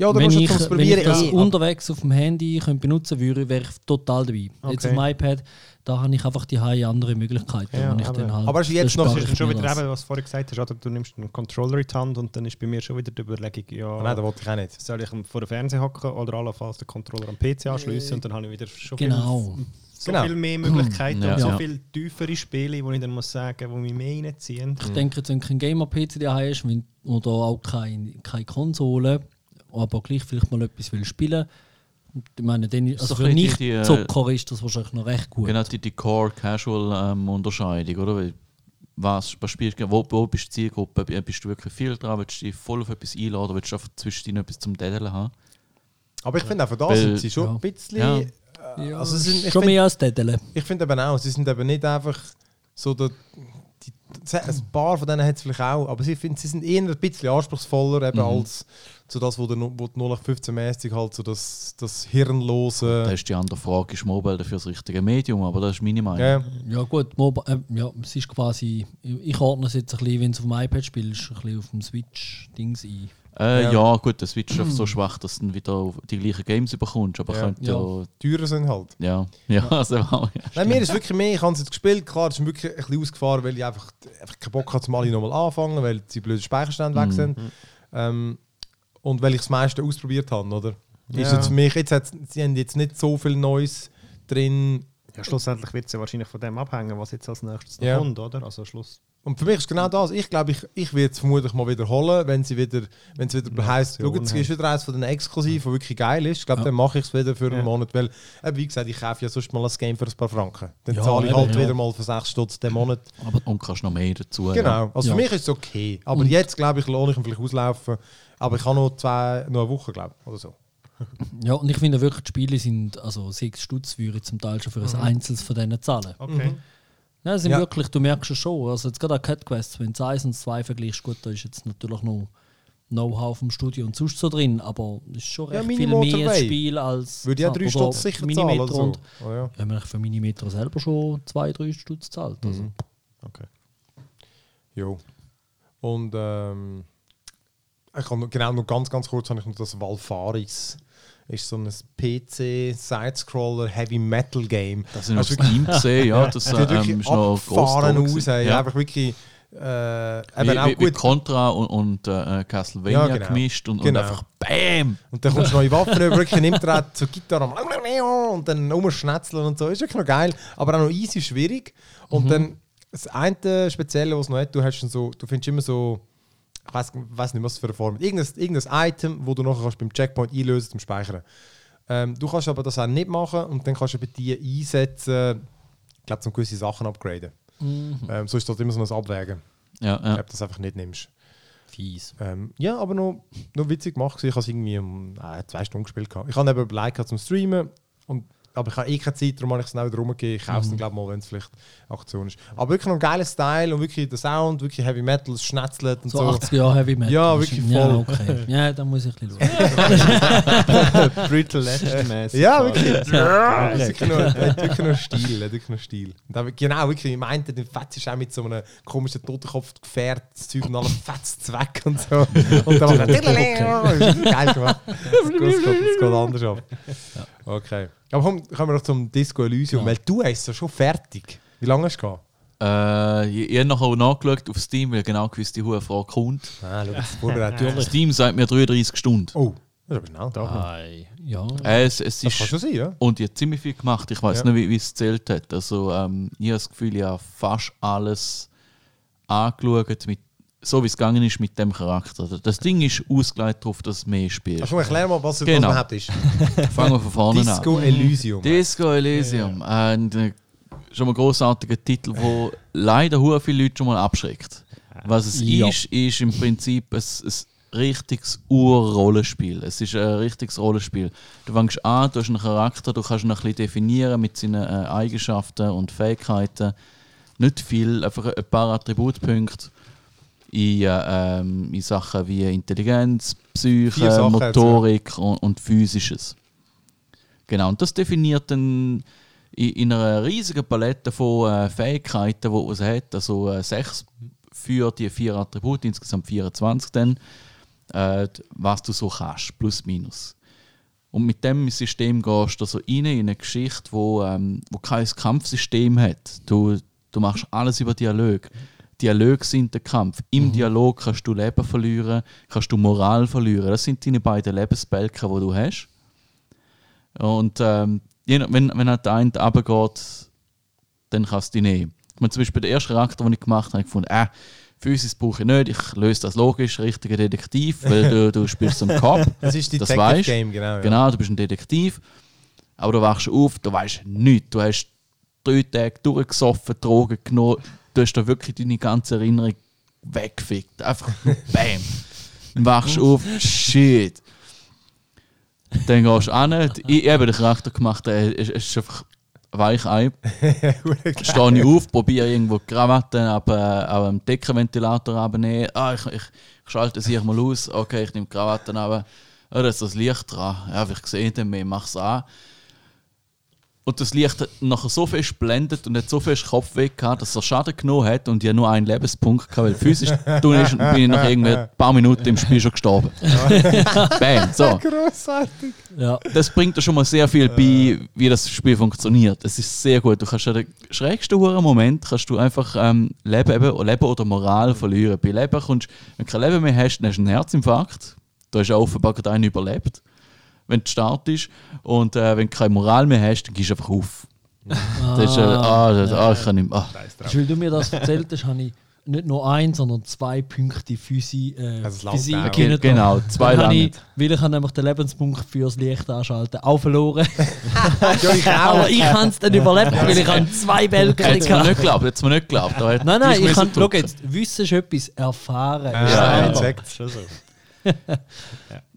Ja, oder wenn, musst du ich, wenn Probieren ich das eh, unterwegs auf dem Handy könnte benutzen würde, wäre ich total dabei. Jetzt Okay. auf dem iPad, da habe ich einfach die andere Möglichkeiten. Ja, wo ich aber- dann halt, aber ist jetzt noch- ist ich schon wieder das. eben, was du vorhin gesagt hast, oder? du nimmst einen Controller in die Hand und dann ist bei mir schon wieder die Überlegung, ja, Nein, das wollte ich auch nicht. soll ich vor dem Fernseher hocken oder allenfalls den Controller am PC anschließen und dann habe ich wieder schon Genau. viel, so Genau. viel mehr Möglichkeiten Ja, und so ja. viel tiefere Spiele, wo ich dann muss sagen, die mich mehr reinziehen. Ich denke, jetzt, wenn du kein Gamer-PC daheim hast wenn, oder auch keine, keine Konsole, aber gleich vielleicht mal etwas will spielen ich meine, dann, also so für die, äh, Nicht-Zocker ist das wahrscheinlich noch recht gut. Genau die, die Core-Casual-Unterscheidung, oder? Weil Was, was spielst du, wo, wo bist du Zielgruppe? Bist du wirklich viel dran? Willst du dich voll auf etwas einladen oder willst du einfach zwischendrin etwas zum Daddeln haben? Aber ich finde auch von da Weil- sind sie schon ja. ein bisschen. Ja. äh, also sie sind, ich Schon find- mehr als Tätele. Ich finde eben auch, sie sind eben nicht einfach so der, die, ein paar von denen hat es vielleicht auch, aber sie, find, sie sind eher ein bisschen anspruchsvoller eben Mhm. als so das, wo, der, wo die 0815-mäßig halt so das, das hirnlose... Da ist die andere Frage, ist Mobile dafür das richtige Medium? Aber das ist meine Meinung. ja, Ja gut, Mobi äh, ja, es ist quasi, ich ordne es jetzt ein bisschen, wenn du auf dem iPad spielst, ein bisschen auf dem Switch-Dings ein. Äh, Ja. ja. gut, der Switch ist so schwach, dass du dann wieder die gleichen Games bekommst. Aber Ja. könnte ja. Teurer sind halt. Ja, ja, also, ja. Nein, mir ist wirklich mehr, ich habe es jetzt gespielt, klar, es ist wirklich ein bisschen ausgefahren, weil ich einfach, einfach keinen Bock hatte, alle nochmal anfangen, weil die blöden Speicherstände Mhm. weg sind. Ähm, und weil ich das meiste ausprobiert habe, oder? Ist Ja. jetzt für mich, jetzt sie haben jetzt nicht so viel Neues drin. Ja, schlussendlich wird es ja wahrscheinlich von dem abhängen, was jetzt als nächstes Ja. kommt, oder? Also Schluss. Und für mich ist genau das. Ich glaube, ich, ich werde es vermutlich mal wiederholen, wenn sie wieder, wenn es wieder heisst, schau, es ist wieder eins von den Exklusiven, der wirklich geil ist. Ich glaube, Ja. dann mache ich es wieder für einen Ja. Monat, weil, eben, wie gesagt, ich kaufe ja sonst mal ein Game für ein paar Franken. Dann Ja, zahle ich halt ja. wieder mal für 6 Stutz den Monat. Und kannst noch mehr dazu. Ja. Genau, also Ja. für mich ist es okay. Aber Und- jetzt, glaube ich, lohne ich ihn vielleicht auslaufen. Aber ich habe noch, zwei, noch eine Woche, glaube ich, oder so. Ja, und ich finde wirklich, die Spiele sind, also 6 Stutz würde ich zum Teil schon für ein Einzelnes von denen zahlen. Okay. Ja, sind Ja. wirklich, du merkst es schon. Also jetzt gerade Cat Quest, wenn du 1 und 2 vergleichst, gut, da ist jetzt natürlich noch Know-how vom Studio und sonst so drin, aber es ist schon Ja, recht viel mehr Way. Spiel als. Würde ja 3 oder Stutz sicher zahlen. Minimeter Oder so. und Oh, ja. ja, man für Minimeter selber schon 2-3 Stutz zahlt. Also. Mhm. okay. Jo. Und ähm, ich habe noch, genau noch ganz, ganz kurz habe ich noch das Valfaris. Ist so ein PC Sidescroller Heavy Metal Game. Das sind Also auf Steam gesehen, ja. Das ähm, wirklich ist noch abgefahren aus. ey. Einfach wirklich äh, Wie, auch wie, wie gut. Contra und, und äh, Castlevania Ja, genau. gemischt und, Genau. und einfach BAM! Und dann kommst du neue Waffen über, wirklich nimmt er zur Gitarre und dann rumschnetzeln und so. Ist wirklich noch geil, aber auch noch easy schwierig. Und dann das eine Spezielle, was es noch hat, du hast so, du findest immer so, ich weiß nicht, was für eine Form. Irgendein, irgendein Item, wo du nachher kannst beim Checkpoint einlösen zum Speichern. Ähm, du kannst aber das auch nicht machen und dann kannst du bei die einsetzen, ich glaube, um gewisse Sachen upgraden. Ähm, so ist das immer so ein Abwägen, Ja, ja. ob du das einfach nicht nimmst. Fies. Ähm, ja, aber noch, noch witzig gemacht. Ich habe es irgendwie um äh, zwei Stunden gespielt. gehabt. Ich habe eben überlegt zum Streamen. Und, aber ich habe eh keine Zeit, darum habe ich es dann wieder rumgegeben. Ich kaufe es dann, glaube ich, mal, wenn es vielleicht Aktion ist. Aber wirklich noch ein geiler Style und wirklich der Sound, wirklich Heavy Metal, es schnetzelt und So so. 80 Jahre Heavy Metal. Ja, wirklich Ja, voll. okay. Ja, da muss ich ein bisschen schauen. Brutal Legend mäßig. Ja, wirklich. Ja. Es ist wirklich noch, hat wirklich noch Stil. wirklich noch Stil. Und genau, wirklich, ich meinte, den Fetz ist auch mit so einem komischen Totenkopf-Gefährt, das Zeug und alles fetzt weg und so. Und dann macht er geil gemacht. Das geht, anders ab. Okay. Aber komm, kommen wir noch zum Disco Elysium, Ja. weil du hast es ja schon fertig. Wie lange hast du gehabt? Äh, ich ich habe nachher auch nachgeschaut auf Steam, weil genau gewusst die hohe Frage kommt. Ah, schau, das. Steam sagt mir 33 Stunden. Oh, das ist aber schnell. Ei, ja. Äh, es, es Das kann ist, schon sein, ja? und ich habe ziemlich viel gemacht. Ich weiß Ja. nicht, wie, wie es zählt hat. Also, ähm, ich habe das Gefühl, ich habe fast alles angeschaut, mit, so wie es gegangen ist mit dem Charakter. Das Ding ist ausgelegt darauf, dass es mehr spielt. Also, erklär mal, was, Genau. was überhaupt ist. Fangen wir von vorne an. Disco Elysium. Disco Elysium. Ein äh, schon mal großartiger Titel, wo leider hure viele Leute schon mal abschreckt. Was es Ja. ist, ist im Prinzip ein, ein richtiges Ur-Rollenspiel. Es ist ein richtiges Rollenspiel. Du fängst an, du hast einen Charakter, du kannst ihn ein bisschen definieren mit seinen äh, Eigenschaften und Fähigkeiten. Nicht viel, einfach ein paar Attributpunkte in, äh, ähm, in Sachen wie Intelligenz, Psyche, Motorik und, und Physisches. Genau, und das definiert dann in, in einer riesigen Palette von äh, Fähigkeiten, die es hat, also äh, sechs für die vier Attribute, insgesamt 24 dann, äh, was du so kannst, plus minus. Und mit dem System gehst du also rein in eine Geschichte, wo, ähm, wo kein Kampfsystem hat. Du, du machst alles über Dialog. Dialog sind der Kampf. Im Dialog kannst du Leben verlieren, kannst du Moral verlieren. Das sind deine beiden Lebensbalken, die du hast. Und ähm, wenn, wenn halt der eine runtergeht, dann kannst du die nehmen. Ich meine, zum Beispiel der erste Charakter, den ich gemacht habe, habe ich gefunden, äh, Physis brauche ich nicht, ich löse das logisch, richtiger Detektiv, weil du, du spielst einen Cop. Das ist die Das weisst. Game, genau. Ja. Genau, du bist ein Detektiv, aber du wachst auf, du weißt nichts. Du hast drei Tage durchgesoffen, Drogen genommen, du hast da wirklich deine ganze Erinnerung weggefickt. Einfach BAM! Dann wachst du auf, shit! Dann gehst du an, ich ich habe den Charakter gemacht, er ist, ist einfach weich ein. Stehe ich auf, probiere irgendwo die Krawatte ab, äh, ab dem Deckenventilator abnehmen. Ah, ich, ich, ich schalte es hier mal aus. Okay, ich nehme die Krawatte ab. Ah, da ist das Licht dran. Ja, ich sehe den mehr, mach es an. Und das Licht hat nachher so fest blendet und hat so fest Kopfweh gehabt, dass er Schaden genommen hat und ja nur einen Lebenspunkt gehabt, weil physisch tun ist und bin ich nach irgendwie ein paar Minuten im Spiel schon gestorben. Bam, so. Grossartig. Ja. Das bringt dir schon mal sehr viel bei, wie das Spiel funktioniert. Es ist sehr gut. Du kannst ja den schrägsten Moment kannst du einfach ähm, Leben, eben, Leben oder Moral verlieren. Bei Leben kommst, wenn du kein Leben mehr hast, dann hast du einen Herzinfarkt. Da hast du offenbar gerade einen überlebt, wenn du startest. Und äh, wenn du keine Moral mehr hast, dann gehst du einfach auf. Das ist, äh, ah, das, ah, ich kann nicht mehr. Ah. Das, weil du mir das erzählt hast, habe ich nicht nur ein, sondern zwei Punkte Physik, äh, Also Physik können. Genau, zwei habe lange. ich, weil ich habe nämlich den Lebenspunkt fürs Licht anschalten auch verloren. Ja, ich auch. Aber ich habe es dann überlebt, weil ich habe zwei Bälle nicht geglaubt, hätte es mir nicht geglaubt. Nein, nein, ich kann, schau jetzt, Wissen ist etwas, erfahren Ja, ja. Schon so. Ja,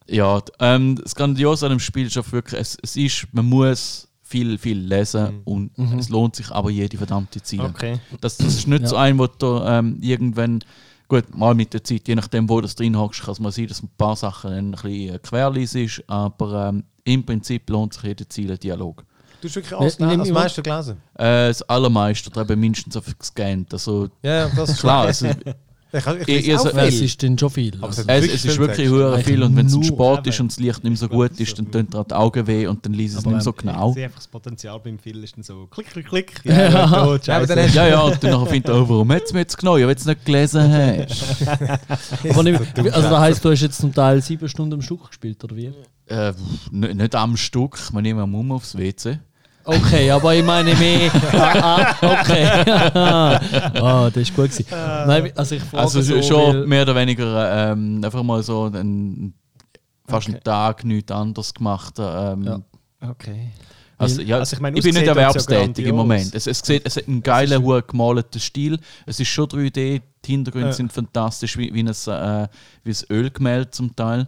d- ähm, das Grandiose an dem Spiel ist auch wirklich, es, es ist, man muss viel, viel lesen und es lohnt sich aber jede verdammte Zeit. Okay. Das, das ist nicht Ja. so ein, wo du ähm, irgendwann, gut, mal mit der Zeit, je nachdem, wo du drin hockst, kann es mal sein, dass ein paar Sachen ein bisschen äh, querlis ist, aber ähm, im Prinzip lohnt sich jeder Ziele-Dialog. Du hast wirklich alles Ja, als ich- Meister gelesen. Äh, das Allermeiste, oder eben mindestens auf gescannt. Also, Ja, das ist klar, es Ich, ich, ich auch Ja, es ist dann schon viel. Es Also, es, es ist wirklich Eigentlich viel und wenn es nur Sport ist und das Licht nicht mehr so gut ist, dann tun dir die Augen weh und dann liest es nicht mehr so ähm, genau. Ich sehe einfach das Potenzial beim Phil ist dann so klick, klick, klick. Ja. Ja, Ja, und dann findet er, oh, warum hat es mir jetzt genommen? Wenn du es nicht gelesen hast. aber nicht, also das heisst, du hast jetzt zum Teil sieben Stunden am Stück gespielt, oder wie? äh, nicht, nicht am Stück, man nimmt am Mumm aufs WC. Okay, aber ich meine mehr. ah, ah, okay. ah, das ist gut gewesen. Nein, also ich Also so, schon mehr oder weniger ähm, einfach mal so einen, fast einen Tag nichts anderes gemacht. Ähm, Ja. Okay. Also, ja, Also ich meine, ich bin nicht das ja erwerbstätig im. Moment. Es, es, sieht, es hat einen geilen, hohen gemalten Stil. Es ist schon 3D, die Hintergründe Ja. sind fantastisch, wie, wie, ein, äh, wie ein Ölgemälde zum Teil.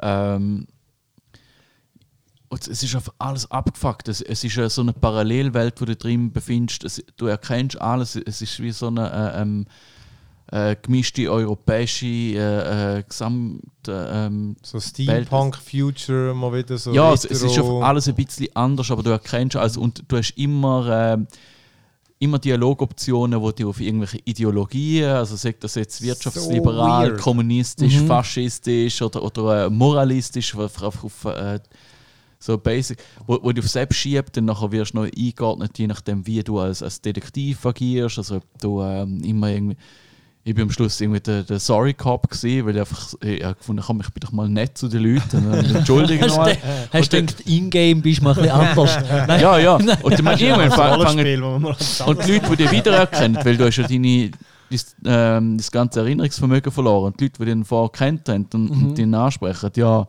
Ähm, und es ist einfach alles abgefuckt. Es, es ist so eine Parallelwelt, wo du drin befindest. Es, du erkennst alles. Es ist wie so eine äh, ähm, äh, gemischte europäische äh, äh, Gesamt. Äh, ähm, So Steampunk, Future, mal wieder so. ja, es, es ist schon alles ein bisschen anders, aber du erkennst alles und du hast immer, ähm, immer Dialogoptionen, wo du auf irgendwelche Ideologien, also sagt das jetzt wirtschaftsliberal, weird. kommunistisch, Mhm. faschistisch oder, oder äh, moralistisch, auf, auf, auf äh, so basic, wo, wo du auf selbst schiebst, dann nachher wirst du noch eingeordnet, je nachdem, wie du als, als Detektiv agierst, also ob du ähm, immer irgendwie ich bin am Schluss irgendwie der, der Sorry Cop gewesen, weil ich einfach ich hab gefunden komm, ich bin doch mal nett zu den Leuten. Und, Entschuldigung Hast mal. du hast du gedacht, in-game bist du mal ein bisschen anders? Nein. Ja, ja. Und dann irgendwann fangen und die Leute, die dich wiedererkennen, weil du hast ja deine, das, ähm, das ganze Erinnerungsvermögen verloren. Und die Leute, die dich vorher kennt haben und, und dich ansprechen, ja,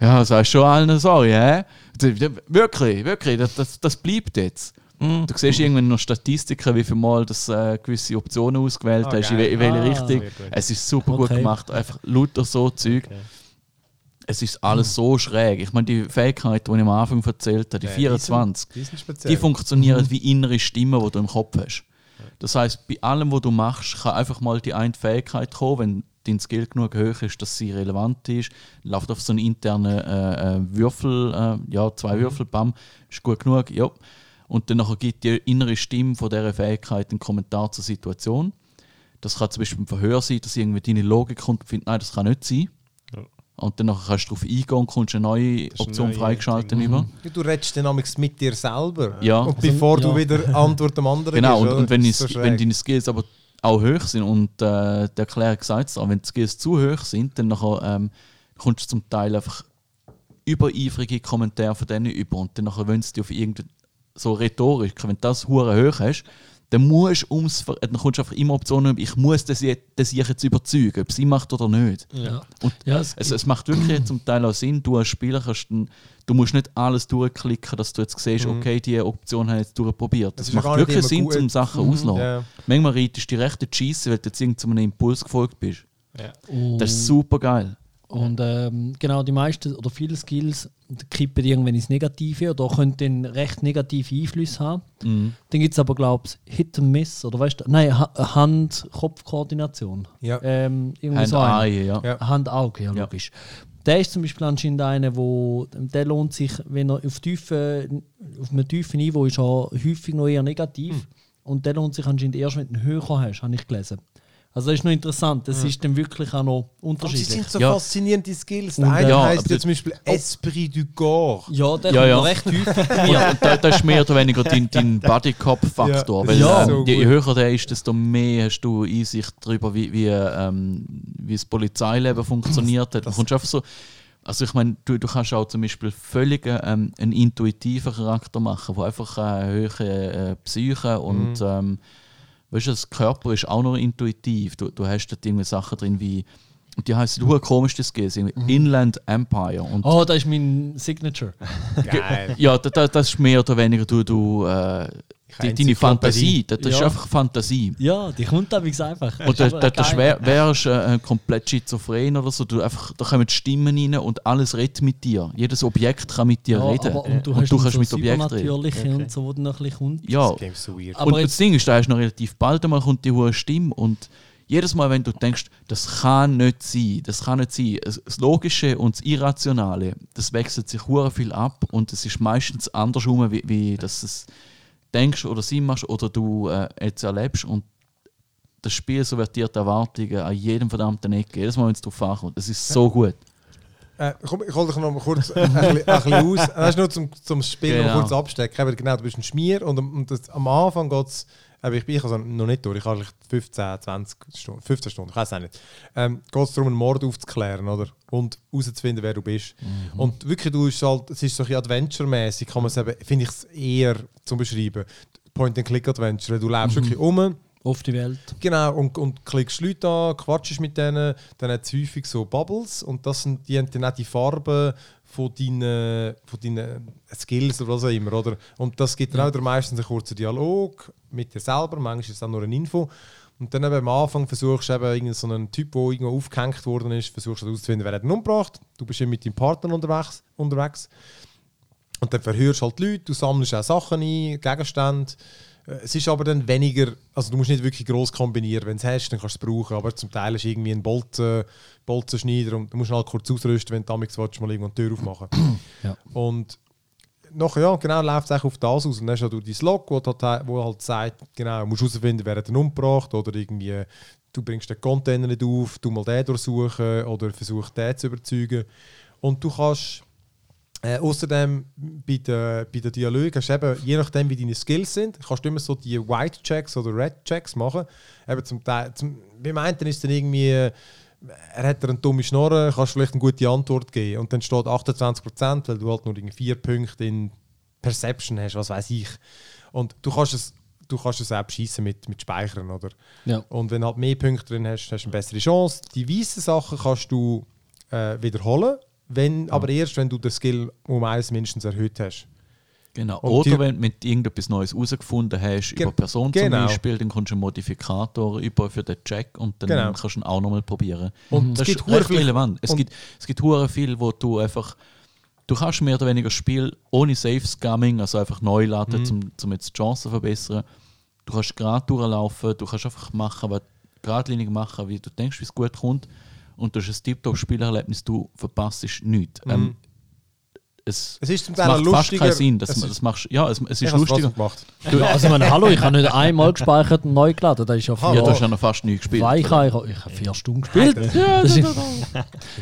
ja, sagst schon allen sorry, hä? Ja, Wirklich, wirklich, das, das, das bleibt jetzt. Du siehst irgendwann noch Statistiken, wie viel Mal das äh, gewisse Optionen ausgewählt Ah, hast, in, wel- in welche Ah. Richtung. Gut. Es ist super gut Okay. gemacht, einfach lauter so Zeug. Okay. Es ist alles so schräg. Ich meine, die Fähigkeiten, die ich am Anfang erzählt habe, die Ja, 24, Die sind die funktionieren wie innere Stimmen, die du im Kopf hast. Das heißt, bei allem, was du machst, kann einfach mal die eine Fähigkeit kommen, wenn dein Skill genug hoch ist, dass sie relevant ist. Läuft auf so einen internen äh, äh, Würfel, äh, ja, zwei Würfel, bam, ist gut genug, ja. Und dann nachher gibt die innere Stimme von dieser Fähigkeit einen Kommentar zur Situation. Das kann zum Beispiel im Verhör sein, dass irgendwie deine Logik kommt und findet, nein, das kann nicht sein. Ja. Und dann nachher kannst du darauf eingehen und kommst eine neue ist eine Option neue freigeschaltet Ding. über. Ja, Du redest dann amigs mit dir selber. Ja. Und bevor Also, du ja. wieder Antwort am anderen Genau, gibst, und, und wenn, ich, so wenn deine Skills aber auch hoch sind. Und äh, der Erklärung sagt es auch, wenn die Skills zu hoch sind, dann nachher, ähm, kommst du zum Teil einfach übereifrige Kommentare von denen über. Und dann nachher wollen sie dich auf irgendeine so rhetorisch, wenn du das hure hoch hast, dann musst du ums, Ver- dann kommst du einfach immer Optionen ich muss das, das ich jetzt überzeugen, ob es Sinn macht oder nicht. Ja. Und Ja, es, es, es macht wirklich zum Teil auch Sinn, du als Spieler kannst dann, du musst nicht alles durchklicken, dass du jetzt siehst, okay, die Option habe ich jetzt durchprobiert. Ja macht wirklich Sinn, gut. um Sachen Mhm. auszulassen. Ja. Manchmal reitest du die rechte Schieße, weil du jetzt irgendeinem Impuls gefolgt bist. und, Das ist super geil. Und ähm, genau, die meisten oder viele Skills kippen irgendwann ins Negative oder können dann recht negative Einflüsse haben. Mhm. Dann gibt es aber, glaube ich, Hit and Miss oder weißt du, nein, ha Hand-Kopf-Koordination. Ja. Ähm, irgendwie Hand so ja. Ja. Hand-Auge, ja, Ja. logisch. der ist zum Beispiel anscheinend einer, wo der lohnt sich, wenn er auf, tiefe, auf einem tiefen Niveau ist, er häufig noch eher negativ. Hm. Und der lohnt sich anscheinend erst, wenn du einen höher hast, habe ich gelesen. Also das ist noch interessant, das ist dann wirklich auch noch Aber sie unterschiedlich. sind so Ja. faszinierende Skills. Und, Der eine ja, heisst ja das- zum Beispiel Esprit du Corps. Ja, der Ja, kommt ja. noch recht häufig Und, trainieren. und da, das ist mehr oder weniger dein, dein Body-Cop-Faktor. Ja, weil ja. ähm, so je höher der ist, desto mehr hast du Einsicht darüber, wie, wie, ähm, wie das Polizeileben funktioniert. Du kommst einfach so, also ich meine, du, du kannst auch zum Beispiel völlig ähm, einen intuitiven Charakter machen, wo einfach eine höhere äh, Psyche und ähm, weißt du, das Körper ist auch noch intuitiv. Du, du hast dort irgendwie Sachen drin wie, und die heißen nur komisch das geht, irgendwie Inland Empire. Und Oh, das ist mein Signature. Geil. ja, da, da, das ist mehr oder weniger du, du äh, die, deine Fantasie. Das, das ist Ja. einfach Fantasie. Ja, die kommt aber einfach. Und das, das, das wär, wärst äh, komplett schizophren oder so. Du einfach, da kommen Stimmen rein und alles redet mit dir. Jedes Objekt kann mit dir ja, reden. Aber, und du und hast du kannst so mit Objekten reden. Übernatürliche und so, wo dann noch ein bisschen kommt. Ja, Das Game ist so weird. Aber und das Ding ist, da hast du noch relativ bald einmal kommt die hohe Stimme und jedes Mal, wenn du denkst, das kann nicht sein, das kann nicht sein, das Logische und das Irrationale, das wechselt sich hure viel ab und es ist meistens andersrum, wie, wie dass es denkst oder Sinn machst oder du äh, jetzt erlebst und das Spiel subvertiert Erwartungen an jedem verdammten Ecke, jedes Mal, wenn es darauf ankommt. Es ist so gut. Äh, komm, ich hole dich noch mal kurz ein, bisschen, ein bisschen aus. Das ist nur zum, zum Spiel noch Genau. kurz abstecken. Genau, du bist ein Schmier und, und das, am Anfang geht es, ich bin also noch nicht durch, ich habe vielleicht 15, 20 Stunden, 15 Stunden, ich weiß auch nicht. Ähm, geht es darum, einen Mord aufzuklären oder? und herauszufinden, wer du bist. Und wirklich, du ist halt, es ist so ein Adventure-mäßig, kann man es eben, finde ich es eher zum Beschreiben. Point-and-Click-Adventure. Du läufst wirklich um, Auf die Welt. Genau, und, und klickst Leute an, quatschst mit denen, dann hat es häufig so Bubbles und das sind, die haben dann auch die Farben von deinen, von deinen Skills oder was auch immer, oder? Und das gibt dann auch wieder meistens einen kurzen Dialog mit dir selber, manchmal ist es auch nur eine Info. Und dann eben am Anfang versuchst du eben irgendeinen so einen Typ, der irgendwo aufgehängt worden ist, versuchst du herauszufinden, wer hat ihn umgebracht. Du bist eben mit deinem Partner unterwegs. unterwegs. Und dann verhörst halt Leute, du sammelst auch Sachen ein, Gegenstände. Äh, Es ist aber dann weniger, also du musst nicht wirklich groß kombinieren. Wenn du es hast, dann kannst du es brauchen. Aber zum Teil ist irgendwie ein Bolzen, Bolzenschneider und du musst ihn halt kurz ausrüsten, wenn du damals willst, mal irgendwo eine Tür aufmachen. Ja. Und nachher, ja, genau, läuft es auf das aus. Und dann hast du dein Log, wo, halt, halt sagt, genau, musst herausfinden, wer hat ihn umgebracht oder irgendwie, du bringst den Container nicht auf, du mal den durchsuchen oder versuch den zu überzeugen. Und du kannst äh, außerdem bei den, bei den Dialogen hast eben, je nachdem wie deine Skills sind, kannst du immer so die White Checks oder Red Checks machen. Eben zum Teil, zum, beim einen ist dann irgendwie, er hat dir eine dumme Schnorre, kannst du vielleicht eine gute Antwort geben. Und dann steht 28%, weil du halt nur vier Punkte in Perception hast, was weiß ich. Und du kannst es, du kannst es auch beschissen mit, mit Speichern, oder? Ja. Und wenn du halt mehr Punkte drin hast, hast du eine bessere Chance. Die weißen Sachen kannst du äh, wiederholen, wenn, aber erst, wenn du den Skill um eins mindestens erhöht hast. Genau. Und Oder die- wenn du mit irgendetwas Neues herausgefunden hast, über Person genau. zum Beispiel, dann kommst du einen Modifikator über für den Check und dann Genau. kannst du ihn auch nochmal probieren. Und es das gibt ist recht viel- relevant. Es gibt, es gibt viel, wo du einfach du kannst mehr oder weniger Spiel ohne Safe Scamming, also einfach neu laden, Mhm. zum, zum jetzt die Chancen zu verbessern. Du kannst gerade durchlaufen, du kannst einfach machen, was geradlinig machen, wie du denkst, wie es gut kommt. Und du hast ein Tiptop-Spielerlebnis, du verpasst nichts. Mhm. Ähm, es, Es ist zum es Teil macht fast lustiger. keinen Sinn, dass es man ist- das machst. Ja, es, es ist lustiger. gemacht. Ja, also meine, hallo, ich habe nicht einmal gespeichert und neu geladen. Das ist ja vier, Ja, du hast ja noch fast nie gespielt. zwei, ich, habe, ich habe- vier Stunden gespielt. Ja, Das ist,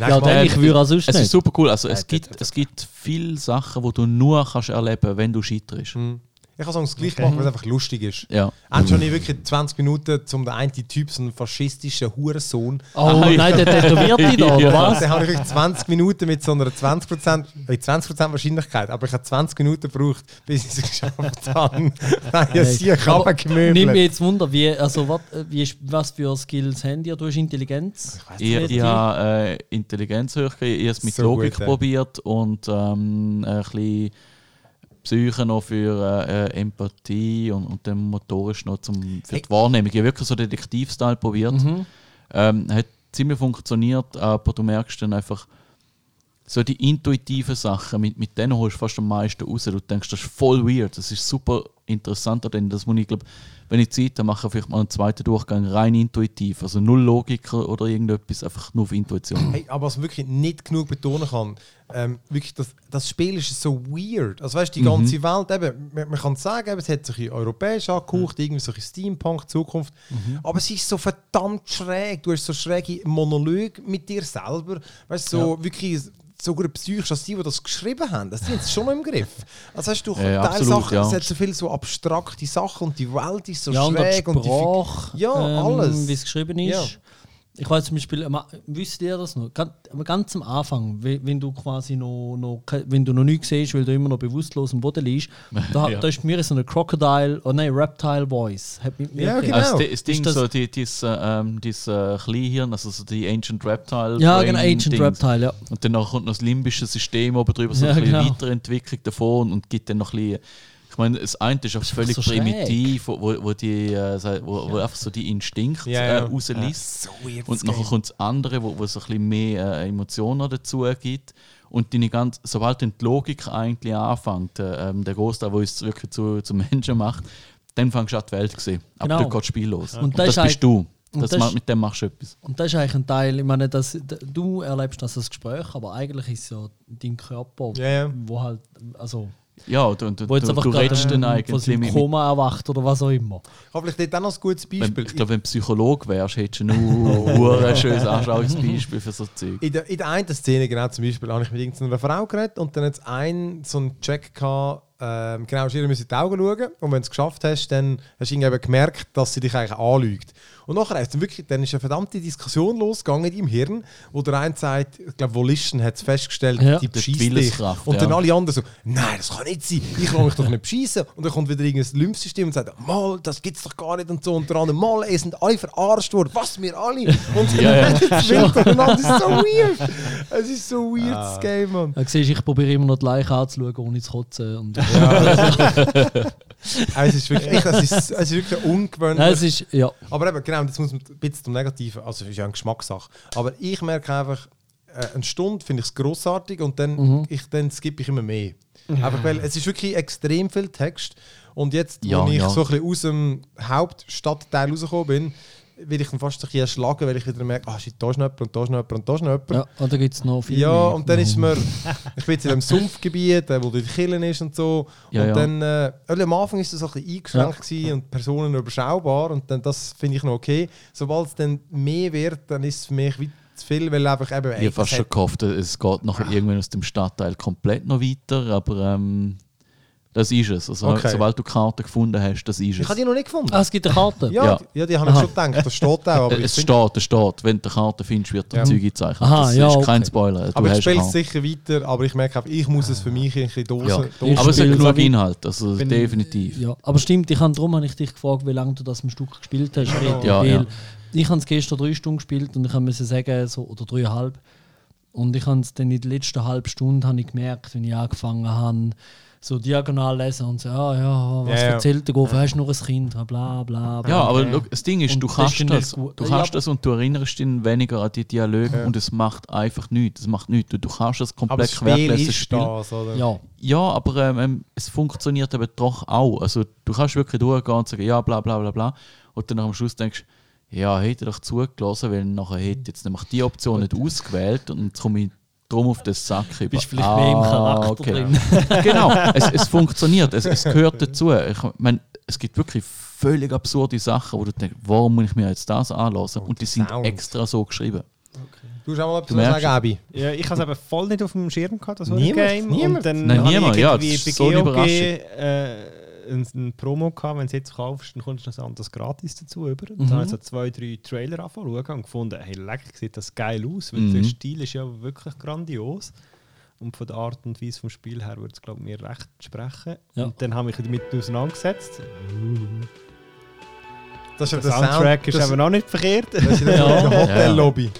ja, dann, ich würde auch sonst Es ist super cool. Also es, Äh, gibt, es gibt viele Sachen, die du nur kannst erleben wenn du scheiterst. Mhm. Ich kann sagen, das gleiche machen, weil es einfach lustig ist. Ja. Hast schon nicht wirklich 20 Minuten zum den einen Typ, so einen faschistischen Hurensohn. Oh nein, der tätowierte da, oder Ja. was? Dann habe ich wirklich 20 Minuten mit so einer 20%, äh, 20 Wahrscheinlichkeit, aber ich habe 20 Minuten gebraucht, bis ich es geschafft habe. Nein, ich habe sie Aber Nimm mich jetzt Wunder, wie, also, wat, äh, wie, was für Skills haben ihr? Du hast Intelligenz. Ich, ich Kreativ. habe äh, Intelligenz hochgekriegt, ich habe es mit So Logik gut, probiert und ähm, ein bisschen Psyche noch für äh, Empathie und, und dann motorisch noch zum, für die Wahrnehmung. Ich habe wirklich so Detektivstyle probiert. Mhm. Ähm, hat ziemlich funktioniert, aber du merkst dann einfach, so die intuitiven Sachen, mit, mit denen holst du fast am meisten raus. Du denkst, das ist voll weird, das ist super interessant, denn das muss ich, glaube wenn ich Zeit habe, mache ich vielleicht mal einen zweiten Durchgang rein intuitiv. Also null Logik oder irgendetwas, einfach nur auf Intuition. Hey, aber was man wirklich nicht genug betonen kann, ähm, wirklich das, das Spiel ist so weird. Also weißt die ganze Welt, eben, man, man kann sagen, eben, es hat sich europäisch angehaucht, irgendwie so ein Steampunk, Zukunft, aber es ist so verdammt schräg. Du hast so schräge Monologe mit dir selber, weißt du, so wirklich so gut psychisch als die, die das geschrieben haben. Das sind schon noch im Griff. Also hast du Ja, ja, Teil absolut, Sachen, ja. es hat so viele so abstrakte Sachen und die Welt ist so ja, und die schräg. Und die Fig- Sprache, Ja, alles. Ähm, wie es geschrieben ist. Ich weiß zum Beispiel, wisst ihr das noch? Ganz, aber ganz am Anfang, we- wenn du quasi noch, noch, wenn du noch nichts siehst, weil du immer noch bewusstlos am Boden liegst, da, Ja. da ist mir so eine Crocodile, oh nein, Reptile Voice. Hat mit mir Ja, genau. Also das, das Ding, das- so die, dieses, äh, ähm, dieses äh, Kleinhirn, also so die Ancient Reptile. Ja, Brain genau, Ancient Dings. Reptile, ja. Und dann kommt noch das limbische System oben drüber, so Ja, ein bisschen genau. Weiterentwicklung davon und gibt dann noch ein bisschen. Ich meine, das eine ist auch ist völlig so primitiv, wo, wo, die, äh, wo, wo einfach so die Instinkte Ja, äh, ja. rauslässt. So Und das nachher kommt das andere, wo, wo so ein bisschen mehr äh, Emotionen dazu gibt. Und deine ganz, sobald dann die Logik eigentlich anfängt, äh, ähm, der Großteil, der uns wirklich zu, zu Menschen macht, dann fängst du an die Welt zu sehen. Aber Genau. dort geht das Spiel los. Und Und, das das, ist bist du. und Das das ist- mit dem machst du etwas. Und das ist eigentlich ein Teil, ich meine, das, du erlebst das als Gespräch, aber eigentlich ist es ja dein Körper, Ja, ja. wo halt, also, Ja, und, und, wo jetzt du, einfach du gerade, redest dann von eigentlich seinem mit, Koma erwacht oder was auch immer. Ich habe vielleicht dort auch noch ein gutes Wenn, Beispiel. ich glaube, wenn du Psychologe wärst, hättest du nur ein schönes Anschauungsbeispiel für so Zeug. In der, in der einen Szene, genau zum Beispiel, habe ich mit irgendeiner Frau geredet und dann hat es einen so einen Check gehabt, ähm, genau, ihr müssen in die Augen schauen und wenn du es geschafft hast, dann hast du irgendwie eben gemerkt, dass sie dich eigentlich anlügt. Und nachher ist dann wirklich, dann ist eine verdammte Diskussion losgegangen in deinem Hirn, wo der eine sagt, ich glaube, Volition hat es festgestellt, Ja. die beschießt dich. Und dann ja. alle anderen so, nein, das kann nicht sein, ich kann mich doch nicht beschießen. Und dann kommt wieder irgendein Lymphsystem und sagt, mal, das gibt's doch gar nicht und so. Und der andere, mal, ihr sind alle verarscht worden, was, wir alle? Und dann Ja, ja. das. Es ist so weird. Es ist so weird, das Game, Mann. Da siehst du, ich probiere immer noch die Leiche anzuschauen, ohne zu kotzen. Und, Aber es ist wirklich, es ist, es ist wirklich ungewöhnlich. Nein, es ist, ja. aber eben, genau, jetzt muss man ein bisschen zum Negativen, also es ist ja eine Geschmackssache. Aber ich merke einfach, äh, eine Stunde finde ich es grossartig und dann, Mhm. ich, dann skippe ich immer mehr. Einfach weil es ist wirklich extrem viel Text. Und jetzt, Ja, wo ich ja. so ein bisschen aus dem Hauptstadtteil rausgekommen bin, will ich dann fast ein bisschen erschlagen, weil ich wieder merke, ah shit, da ist noch jemand und da ist noch jemand und da ist noch jemand. ja. Und da gibt es noch viel Ja, mehr. und dann ist mir, ich bin jetzt in einem Sumpfgebiet, äh, wo die Killen ist und so. Ja, und ja. dann, äh, am Anfang ist das so ein bisschen eingeschränkt gewesen und Personen überschaubar und dann, das finde ich noch okay. Sobald es dann mehr wird, dann ist es für mich wie zu viel, weil einfach eben... Ich habe fast schon gehofft, es geht nachher irgendwann aus dem Stadtteil komplett noch weiter, aber ähm, das ist es. Also, Okay. Sobald du die Karte gefunden hast, das ist Ich es. habe die noch nicht gefunden. Ah, es gibt eine Karte? ja, ja. die, ja, die habe ich schon gedacht, das steht auch. Aber ich es find- steht, es steht. Wenn du die Karte findest, wird der Ja. Zeug gezeichnet. Aha, das ja, ist kein okay. Spoiler. Du aber ich spiele eine es sicher weiter, aber ich merke einfach, ich muss es für mich ein bisschen Dosen... Ja. Dosen Aber es hat Spiel- genug Inhalt, also Wenn- definitiv. Ja, aber stimmt, ich habe darum habe ich dich gefragt, wie lange du das im Stück gespielt hast. Ja, weil ja. Ich habe es gestern drei Stunden gespielt und ich musste sagen, so, oder dreieinhalb. Und ich habe es dann in der letzten halben Stunde habe ich gemerkt, wenn ich angefangen habe, so diagonal lesen und so, ah, ja, was Ja, ja. erzählt der Goff, hast du nur ein Kind, bla bla bla. Ja, aber Okay. look, das Ding ist, Und du das kannst das, gut. du Ja, kannst aber- das und du erinnerst dich weniger an die Dialoge Ja. und es macht einfach nichts. Es macht nichts. Du, du kannst das komplett das Spiel querlesen das, oder? ja. Ja, aber ähm, ähm, es funktioniert eben doch auch. Also du kannst wirklich durchgehen und sagen, ja, bla bla bla bla. Und dann am Schluss denkst ja, hätte ich doch zugelassen, weil nachher hätte ich jetzt nämlich die Option nicht ausgewählt und jetzt komme ich drum auf den Sack über. Bist vielleicht mehr im Charakter drin. genau, es, es funktioniert, es, es gehört dazu. Ich meine, es gibt wirklich völlig absurde Sachen, wo du denkst, warum muss ich mir jetzt das anlassen? Und die sind Sounds. extra so geschrieben. Du hast auch mal etwas sagen, Abi. Ja, ich habe es eben voll nicht auf dem Schirm gehabt, das Niemand? Game. Niemand? Und dann Nein, niemand, ich ja, das ist so eine Überraschung. äh, ein, ein Promo gehabt, wenn du es jetzt kaufst, dann kommst du noch anderes gratis dazu über. Und Mhm. dann habe ich so zwei, drei Trailer angefangen und gefunden, hey, leck, sieht das geil aus, weil Mhm. der Stil ist ja wirklich grandios. Und von der Art und Weise vom Spiel her würde es, glaube ich, mir recht sprechen. Ja. Und dann habe ich mich damit auseinandergesetzt. Das ist Der ja Soundtrack ist das, aber noch nicht verkehrt. das ist ja Ja. der Hotellobby.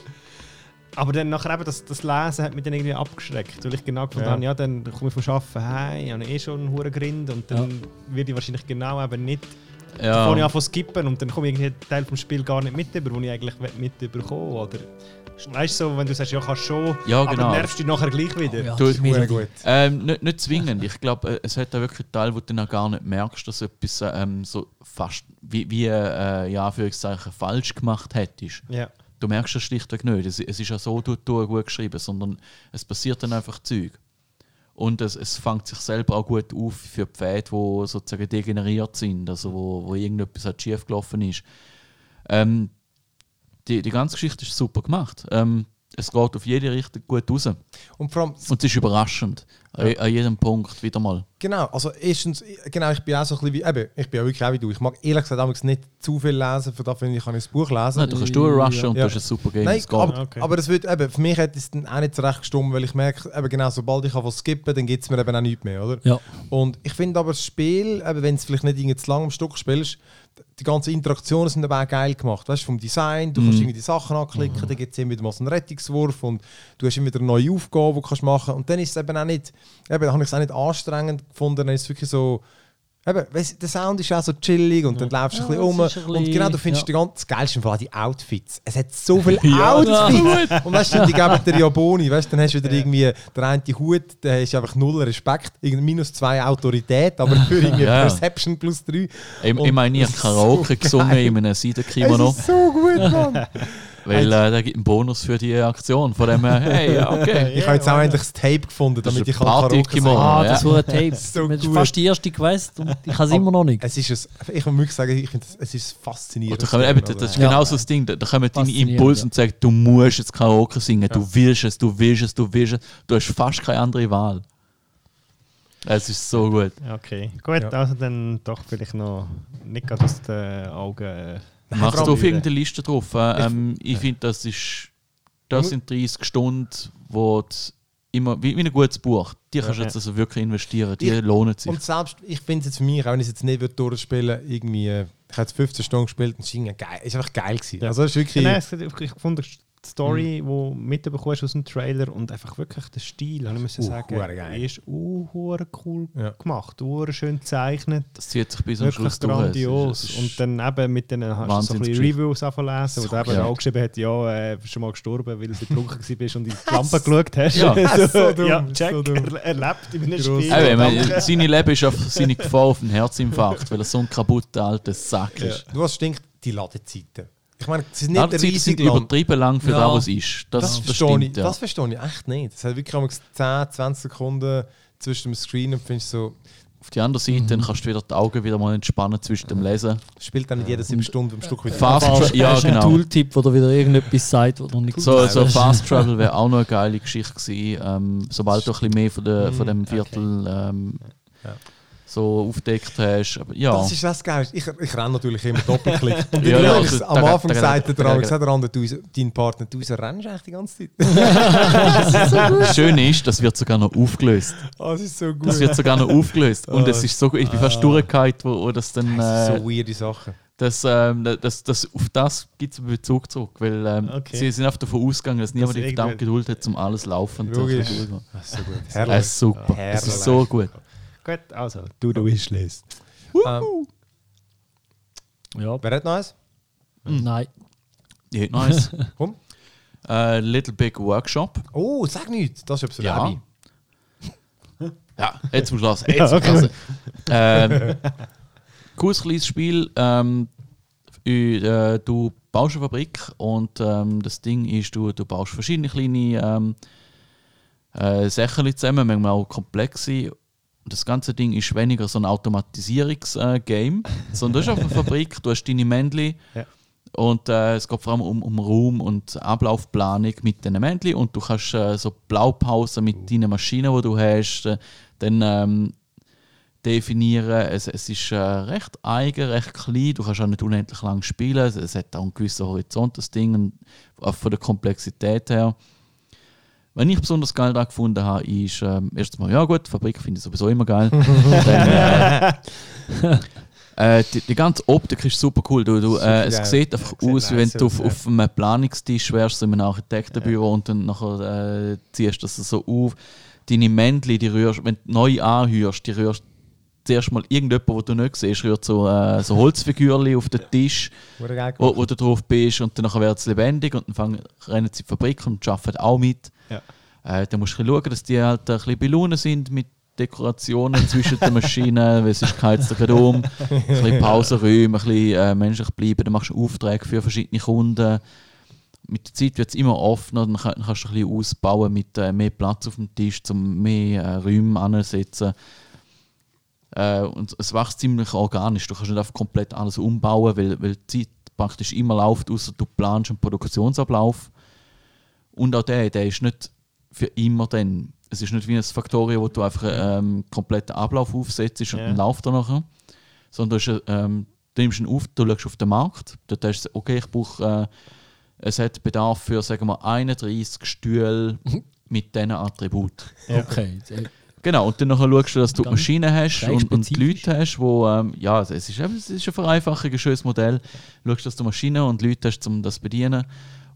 Aber dann nachher eben das, das Lesen hat mich dann irgendwie abgeschreckt, weil ich genau gefunden Ja. habe, ja, dann komme ich vom Arbeiten heim, ich habe eh schon einen hohen Grind und dann werde ich wahrscheinlich genau eben nicht, dann fange ich Ja, an zu skippen und dann komme ich irgendwie einen Teil vom Spiel gar nicht mit über, wo ich eigentlich mitbekommen oder Weißt du, so, wenn du sagst, ja, kannst schon, Ja, genau. aber nervst dich nachher gleich wieder. Ja, Du- die Melodie. gut. Ähm, nicht, nicht zwingend. Ich glaube, äh, es hat auch wirklich Teil, wo du dann auch gar nicht merkst, dass etwas ähm, so fast wie, wie äh, ja, Anführungszeichen falsch gemacht hättest. Ja. Du merkst es schlichtweg nicht. Es, es ist ja so durch, durch gut geschrieben, sondern es passiert dann einfach Zeug. Und es, es fängt sich selber auch gut auf für Pfade, die sozusagen degeneriert sind, also wo, wo irgendetwas halt schief gelaufen ist. Ähm, die, die ganze Geschichte ist super gemacht. Ähm, es geht auf jede Richtung gut raus. Und vor allem, Und es ist überraschend. An, an jedem Punkt wieder mal. genau, also erstens, genau, ich bin auch so ein bisschen wie, eben, ich bin auch wirklich auch wie du. Ich mag ehrlich gesagt damals nicht zu viel lesen, von dafür ich kann ich das Buch lesen. Nein, du kannst durchrushen und Ja. du hast ein super Game. Nein, Es geht. aber, Okay. aber das wird, eben, für mich hat es dann auch nicht so recht gestimmt, weil ich merke, eben genau, sobald ich was skippen dann gibt es mir eben auch nichts mehr, oder? Ja. Und ich finde aber das Spiel, eben, wenn du es vielleicht nicht irgendwie zu lang am Stück spielst, die ganzen Interaktionen sind auch geil gemacht. Weißt vom Design, du kannst irgendwie die Sachen anklicken, dann gibt es immer wieder mal so einen Rettungswurf und du hast immer wieder eine neue Aufgabe, die du kannst machen. Und dann ist es eben auch nicht, eben, habe ich es auch nicht anstrengend gefunden, dann ist es wirklich so, Eben, weißt, der Sound ist auch so chillig und dann läufst du ein Ja, bisschen um. ist ein Und genau, du findest ja. die ganz das Geilste von die Outfits. Es hat so viele Ja, Outfits. und weißt du, die geben dir ja Boni. Weißt, dann hast du wieder irgendwie der eine Hut, der hast einfach null Respekt, minus zwei Autorität, aber für irgendwie Ja. Perception plus drei. Ich, ich meine, ich das habe ist Karaoke so gesungen geil. in einem Seidenkimono, ist so gut, Mann. weil äh, der gibt einen Bonus für die Aktion. Von dem her, hey, okay. ich habe jetzt auch endlich das Tape gefunden, damit ich ein kann Karaoke Ah, das war ein Tape. So das ist fast die erste Quest und ich habe es immer noch nicht. Es ist ein, ich muss wirklich sagen, ich finde, es ist faszinierend. Oder kann man, eben, das ist Ja. genau so das Ding. Da da kommen deine Impulse ja. und sagen, du musst jetzt Karaoke singen, du willst es, du willst es, du willst es. Du hast fast keine andere Wahl. Es ist so gut. Okay, gut, Ja. also dann doch vielleicht noch nicht gerade aus den Augen. Machst du auf irgendeine Liste drauf? Äh, ähm, ich finde, das ist. Das sind 30 Stunden, wo immer. Wie, wie ein gutes Buch. Die kannst du Ja. jetzt also wirklich investieren. Die Ich- lohnen sich. Und selbst, ich finde es jetzt für mich, auch wenn ich es jetzt nicht würde durchspielen irgendwie, äh, ich habe jetzt 15 Stunden gespielt und es ist irgendwie geil. Es ist einfach geil gewesen. Ja. Also es ist wirklich... Nein, es hat- ich fand die Story, die du mitbekommst aus dem Trailer und einfach wirklich der Stil, ich müssen Uh, sagen, hure geil. ist uh, hure cool Ja. gemacht, uh, schön gezeichnet. Das zieht sich bis zum Wirklich Schluss durch. Es grandios. ist- es ist- Und dann eben mit den, hast du so ein bisschen. Reviews anfangen lesen, wo So der eben auch geschrieben hat, ja, äh, bist schon mal gestorben, weil du betrunken gewesen bist und in die Lampe geschaut hast. Ja. So dumm, ja, so Jack, dumm. er, er lebt in einem Gross. Spiel. Eben, ich meine, seine Leben ist auf seine Gefahr auf einen Herzinfarkt, weil er so ein kaputter alter Sack ist. Du hast stinkt die Ladezeiten. Ich meine, es ist nicht Ladezeiten riesig sind lang. übertrieben lang für Ja. das, was es ist. Das, Das, das, verstehe stimmt, ich, ja. das verstehe ich echt nicht. Es hat wirklich einmal 10, 20 Sekunden zwischen dem Screen und findest so, Auf die andere Seite dann kannst du wieder die Augen wieder mal entspannen zwischen dem Lesen. spielt dann nicht jede 7 Stunden am Stück wieder. Fast Fast, Tra- ja, genau. Tooltip, wo dir wieder irgendetwas sagt, wo du nicht So, so. Fast Travel wäre auch noch eine geile Geschichte gewesen. Ähm, sobald du ein bisschen mehr von, der, von dem Viertel ähm, Ja. So aufdeckt hast. Aber ja, Das ist das Geil. Ich, ich renne natürlich immer Doppelklick. Und Ja, ja, ja, am also, Anfang sagt der andere, du, dein Partner, du rennst eigentlich die ganze Zeit. das Schöne ist, das wird sogar noch aufgelöst. Ah, das ist so gut. Das wird sogar noch aufgelöst. Und Ah. es ist so gut. Ich bin fast durchgehalten, wo, wo das dann. das sind Äh, so weirde Sachen. das, ähm, das, das, auf das gibt es einen Bezug zurück. Weil ähm, Okay. sie sind einfach davon ausgegangen, dass niemand die irgendwie- verdammte Geduld hat, um alles laufen zu lassen. Das ist so gut. Herrlich. ist super. Herrlich. ist so gut. Gut, also, du, du Wishlist. Ähm, Ja, wer hat noch eins? nein. Ja, nice. Komm. äh, Little Big Workshop. Oh, sag nichts. Das ist etwas Ja. Abby. Ja, jetzt zum Schluss. Jetzt zum Schluss. Ähm, cooles kleines Spiel. Ähm, äh, du baust eine Fabrik und ähm, das Ding ist, du, du baust verschiedene kleine ähm, äh, Sachen zusammen, manchmal auch komplexe. Und das ganze Ding ist weniger so ein Automatisierungs-Game, sondern du hast einfach eine Fabrik, du hast deine Männchen Ja. und äh, es geht vor allem um, um Raum und Ablaufplanung mit diesen Männchen und du kannst äh, so Blaupausen mit deinen Maschinen, die du hast, äh, dann ähm, definieren. Es, es ist äh, recht eigen, recht klein, du kannst auch nicht unendlich lang spielen, es, es hat auch einen gewissen Horizont, das Ding, und auch von der Komplexität her. Was ich besonders geil da gefunden habe, ist ähm, erstens mal, ja gut, Fabrik finde ich sowieso immer geil. Dann, äh, äh, die, die ganze Optik ist super cool. Du, du, äh, es geil. sieht einfach aus, wie wenn du auf, ja. auf einem Planungstisch wärst, in einem Architektenbüro und dann nachher äh, ziehst du das so auf. Deine Männchen, die rührst, wenn du neu anhörst, die rührst zuerst mal irgendjemand, den du nicht siehst, rührt so, äh, so Holzfigürchen auf den Tisch, wo, wo du drauf bist und dann wird es lebendig und dann fangen, rennen sie in die Fabrik und arbeiten auch mit. Ja. Äh, dann musst du schauen, dass die halt ein bisschen bei sind mit Dekorationen zwischen den Maschinen, weil sonst geheizt er gerade um. Ein bisschen Pausenräume, ein bisschen äh, menschlich bleiben. Dann machst du Aufträge für verschiedene Kunden. Mit der Zeit wird es immer offener, dann kann- dann kannst du ein bisschen ausbauen mit äh, mehr Platz auf dem Tisch, um mehr äh, Räume anzusetzen. Äh, und es wächst ziemlich organisch. Du kannst nicht einfach komplett alles umbauen, weil, weil die Zeit praktisch immer läuft, außer du planst einen Produktionsablauf. Und auch der, der ist nicht für immer dann. Es ist nicht wie ein Factorio, wo du einfach einen ähm, kompletten Ablauf aufsetzt und Ja. dann läuft er nachher. Sondern du, hast, ähm, du nimmst ihn auf, du schaust auf den Markt, dort hast du, okay, ich brauche, äh, es hat Bedarf für, sagen wir, 31 Stühle mit diesen Attributen. Okay. äh, Genau, und dann nachher schaust du, dass du die Maschinen hast und, und die. Leute hast, wo, ähm, ja, es ist, es ist eine Vereinfachung, ein schönes Modell. Schaust, dass du Maschinen und Leute hast, um das zu bedienen.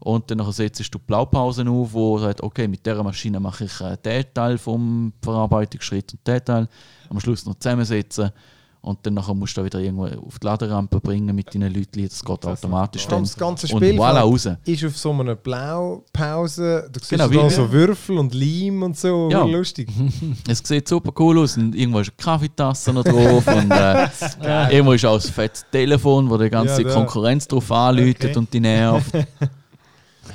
Und dann nachher setzt du die Blaupausen auf, wo du sagst, okay, mit dieser Maschine mache ich äh, den Teil vom Verarbeitungsschritt und den Teil. Am Schluss noch zusammensetzen. Und dann nachher musst du da wieder irgendwo auf die Laderampe bringen mit deinen Leuten, das geht automatisch dann. Das ganze Und Spiel voilà, raus. ist auf so einer Blaupause. Du siehst Genau, da wie- so Würfel und Leim und so. Ja. Lustig. Es sieht super cool aus und irgendwo ist eine Kaffeetasse noch drauf und äh, irgendwo ist auch ein fettes Telefon, wo die ganze Ja. Konkurrenz drauf anläutet Okay. und die nervt.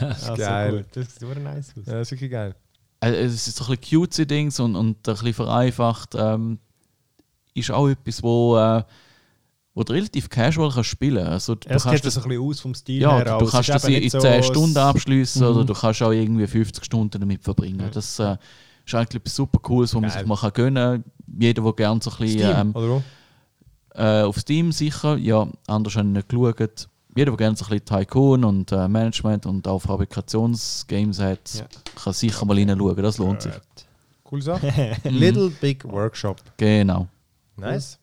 Also geil. Gut. Das sieht super nice aus. Ja, das ist wirklich geil. Äh, es ist so ein bisschen cutesy Dings und, und ein bisschen vereinfacht. Ähm, ist auch etwas, wo, äh, wo du relativ casual kannst spielen kannst. Also, du Es kannst geht so ein bisschen aus vom Stil ja, her. du, du es kannst ist das in, nicht 10 so Stunden das- abschließen oder Mhm. du kannst auch irgendwie 50 Stunden damit verbringen. Das äh, ist eigentlich etwas super Cooles, wo man sich mal kann gönnen kann. Jeder, der gerne so ein bisschen Steam, ähm, oder? Äh, auf Steam sicher, ja, anders habe ich nicht geschaut. Jeder, der gerne so ein bisschen Tycoon und äh, Management und auch Fabrikationsgames hat, Ja. kann sicher mal reinschauen, das lohnt sich. Coole Sache. Little Big Workshop. Genau. Nice.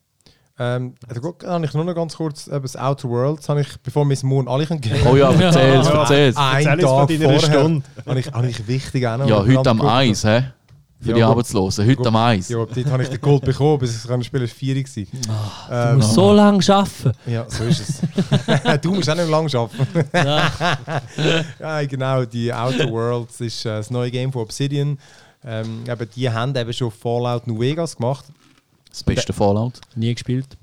Ähm, also gut, habe ich nur noch ganz kurz eben das Outer Worlds, habe ich, bevor Miss Moon alle können gehen. Oh ja, erzähl's, Ja. erzähl's. Ein Erzähl uns von Tag vorher Stunde. habe ich, habe ich wichtig auch noch. Ja, heute am. Eis, hä? Für Ja, die. Arbeitslosen. Heute am Eis. Ja, dort habe ich den Gold bekommen, bis ich kann spielen, war 4 gewesen. Du Ähm, musst so lange arbeiten. ja, so ist es. du musst auch nicht lange arbeiten. Ja. genau, die Outer Worlds ist äh, das neue Game von Obsidian. Ähm, eben, die haben eben schon Fallout New Vegas gemacht. Das beste Fallout. Nie gespielt.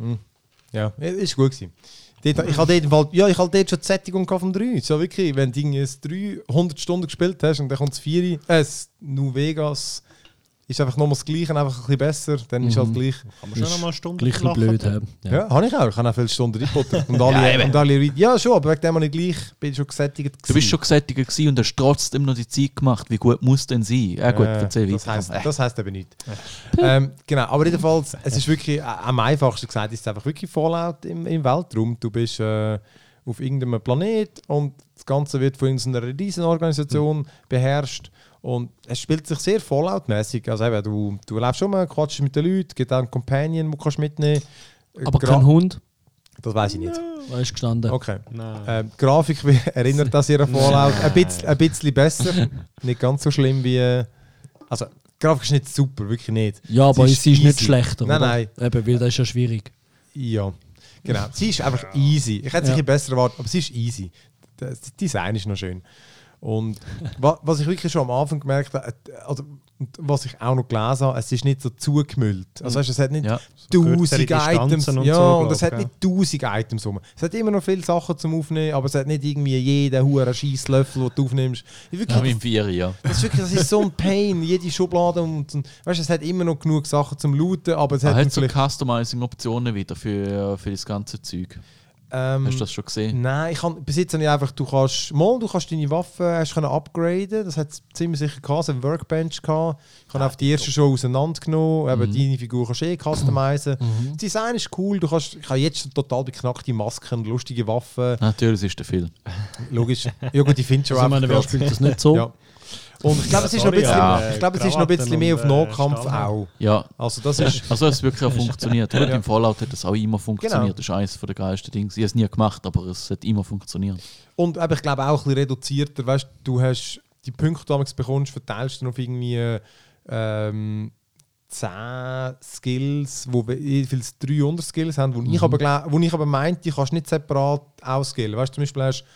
Ja, ist gut gewesen. Dort, ich hatte Fall- ja, ich hatte dort schon die Sättigung vom 3. So wirklich, wenn du irgendwie das 3 100 Stunden gespielt hast und dann kommt das 4, äh, das New Vegas, ist einfach nochmal das Gleiche, einfach ein bisschen besser, dann ist halt gleich. Kann man schon noch mal eine Stunde Gleich ein blöd haben. Ja, habe ich auch. Ich habe auch viele Stunden reingebuttert. Und alle, Ja, und alle, ja, schon, aber wegen dem habe ich gleich, bin ich schon gesättigt. Du bist schon gesättigt gewesen und hast trotzdem noch die Zeit gemacht. Wie gut muss denn sein? Ja gut, Äh, erzähl das weiter. heisst, das heisst eben nicht. ähm, genau, aber jedenfalls, es ist wirklich, äh, am einfachsten gesagt, ist es einfach wirklich Fallout im, im Weltraum. Du bist äh, auf irgendeinem Planet und das Ganze wird von irgendeiner Riesenorganisation beherrscht. Und es spielt sich sehr Fallout-mäßig. Also eben, du, du läufst rum, quatschst mit den Leuten, gibt auch einen Companion, den du kannst mitnehmen kannst. Aber kein Hund. Das weiß ich nicht. Da ist gestanden. Okay. Nein. Ähm, die Grafik erinnert das sehr an Fallout. Ein bisschen, ein bisschen besser. Nicht ganz so schlimm wie. äh, Also, die Grafik ist nicht super, wirklich nicht. Ja, aber Sie sie ist, ist nicht schlechter. Nein, oder? nein. Eben, weil das ist ja schwierig. Ja, genau. Sie ist einfach easy. Ich hätte es Ja. ein bisschen besser erwartet, aber sie ist easy. Das Design ist noch schön. Und wa- was ich wirklich schon am Anfang gemerkt habe, äh, also, und was ich auch noch gelesen habe, es ist nicht so zugemüllt. Also weißt, du, es hat nicht Ja. tausend kürzere Items. Und ja, so, und es hat nicht tausend Items rum. Es hat immer noch viele Sachen zum Aufnehmen, aber es hat nicht irgendwie jeden huren Scheisslöffel, den du aufnimmst. Wirklich, Ja, im Vier, ja. das ist wirklich, das ist so ein Pain, jede Schublade und, und weißt, du, es hat immer noch genug Sachen zum Looten, aber es hat hat dann so Customizing-Optionen wieder für, für das ganze Zeug. Ähm, Hast du das schon gesehen? Nein, ich kann, bis jetzt habe ich einfach, du kannst, mal, du kannst deine Waffe hast können upgraden, das hat es ziemlich sicher gehabt, es hat eine Workbench gehabt. Ich habe auf die erste schon auseinandergenommen, eben deine Figur kannst du eh customizen. Das Design ist cool, du kannst, ich habe jetzt total beknackte Masken, lustige Waffen, Natürlich ist der Film. logisch. Ja gut, die findest du Also, ich auch meine, wer einfach spielt das nicht so? Ja. Und ich glaube, es ist noch ein bisschen, ja. ich glaube, es ist noch ein bisschen mehr auf äh, Nahkampf Stahl. auch. Ja, Also das ist, also es hat wirklich auch funktioniert. Gut, Ja. Im Fallout hat das auch immer funktioniert. Genau. Das ist eines der geilsten Dinge. Ich habe es nie gemacht, aber es hat immer funktioniert. Und eben, ich glaube auch ein bisschen reduzierter. Weißt, du hast die Punkte, die du bekommst, verteilst du auf irgendwie ähm, 10 Skills, wo wir jeweils drei Unterskills haben, wo, Mhm. ich, aber, wo ich aber meinte, die kannst du nicht separat ausskillen. Weißt du, zum Beispiel hast du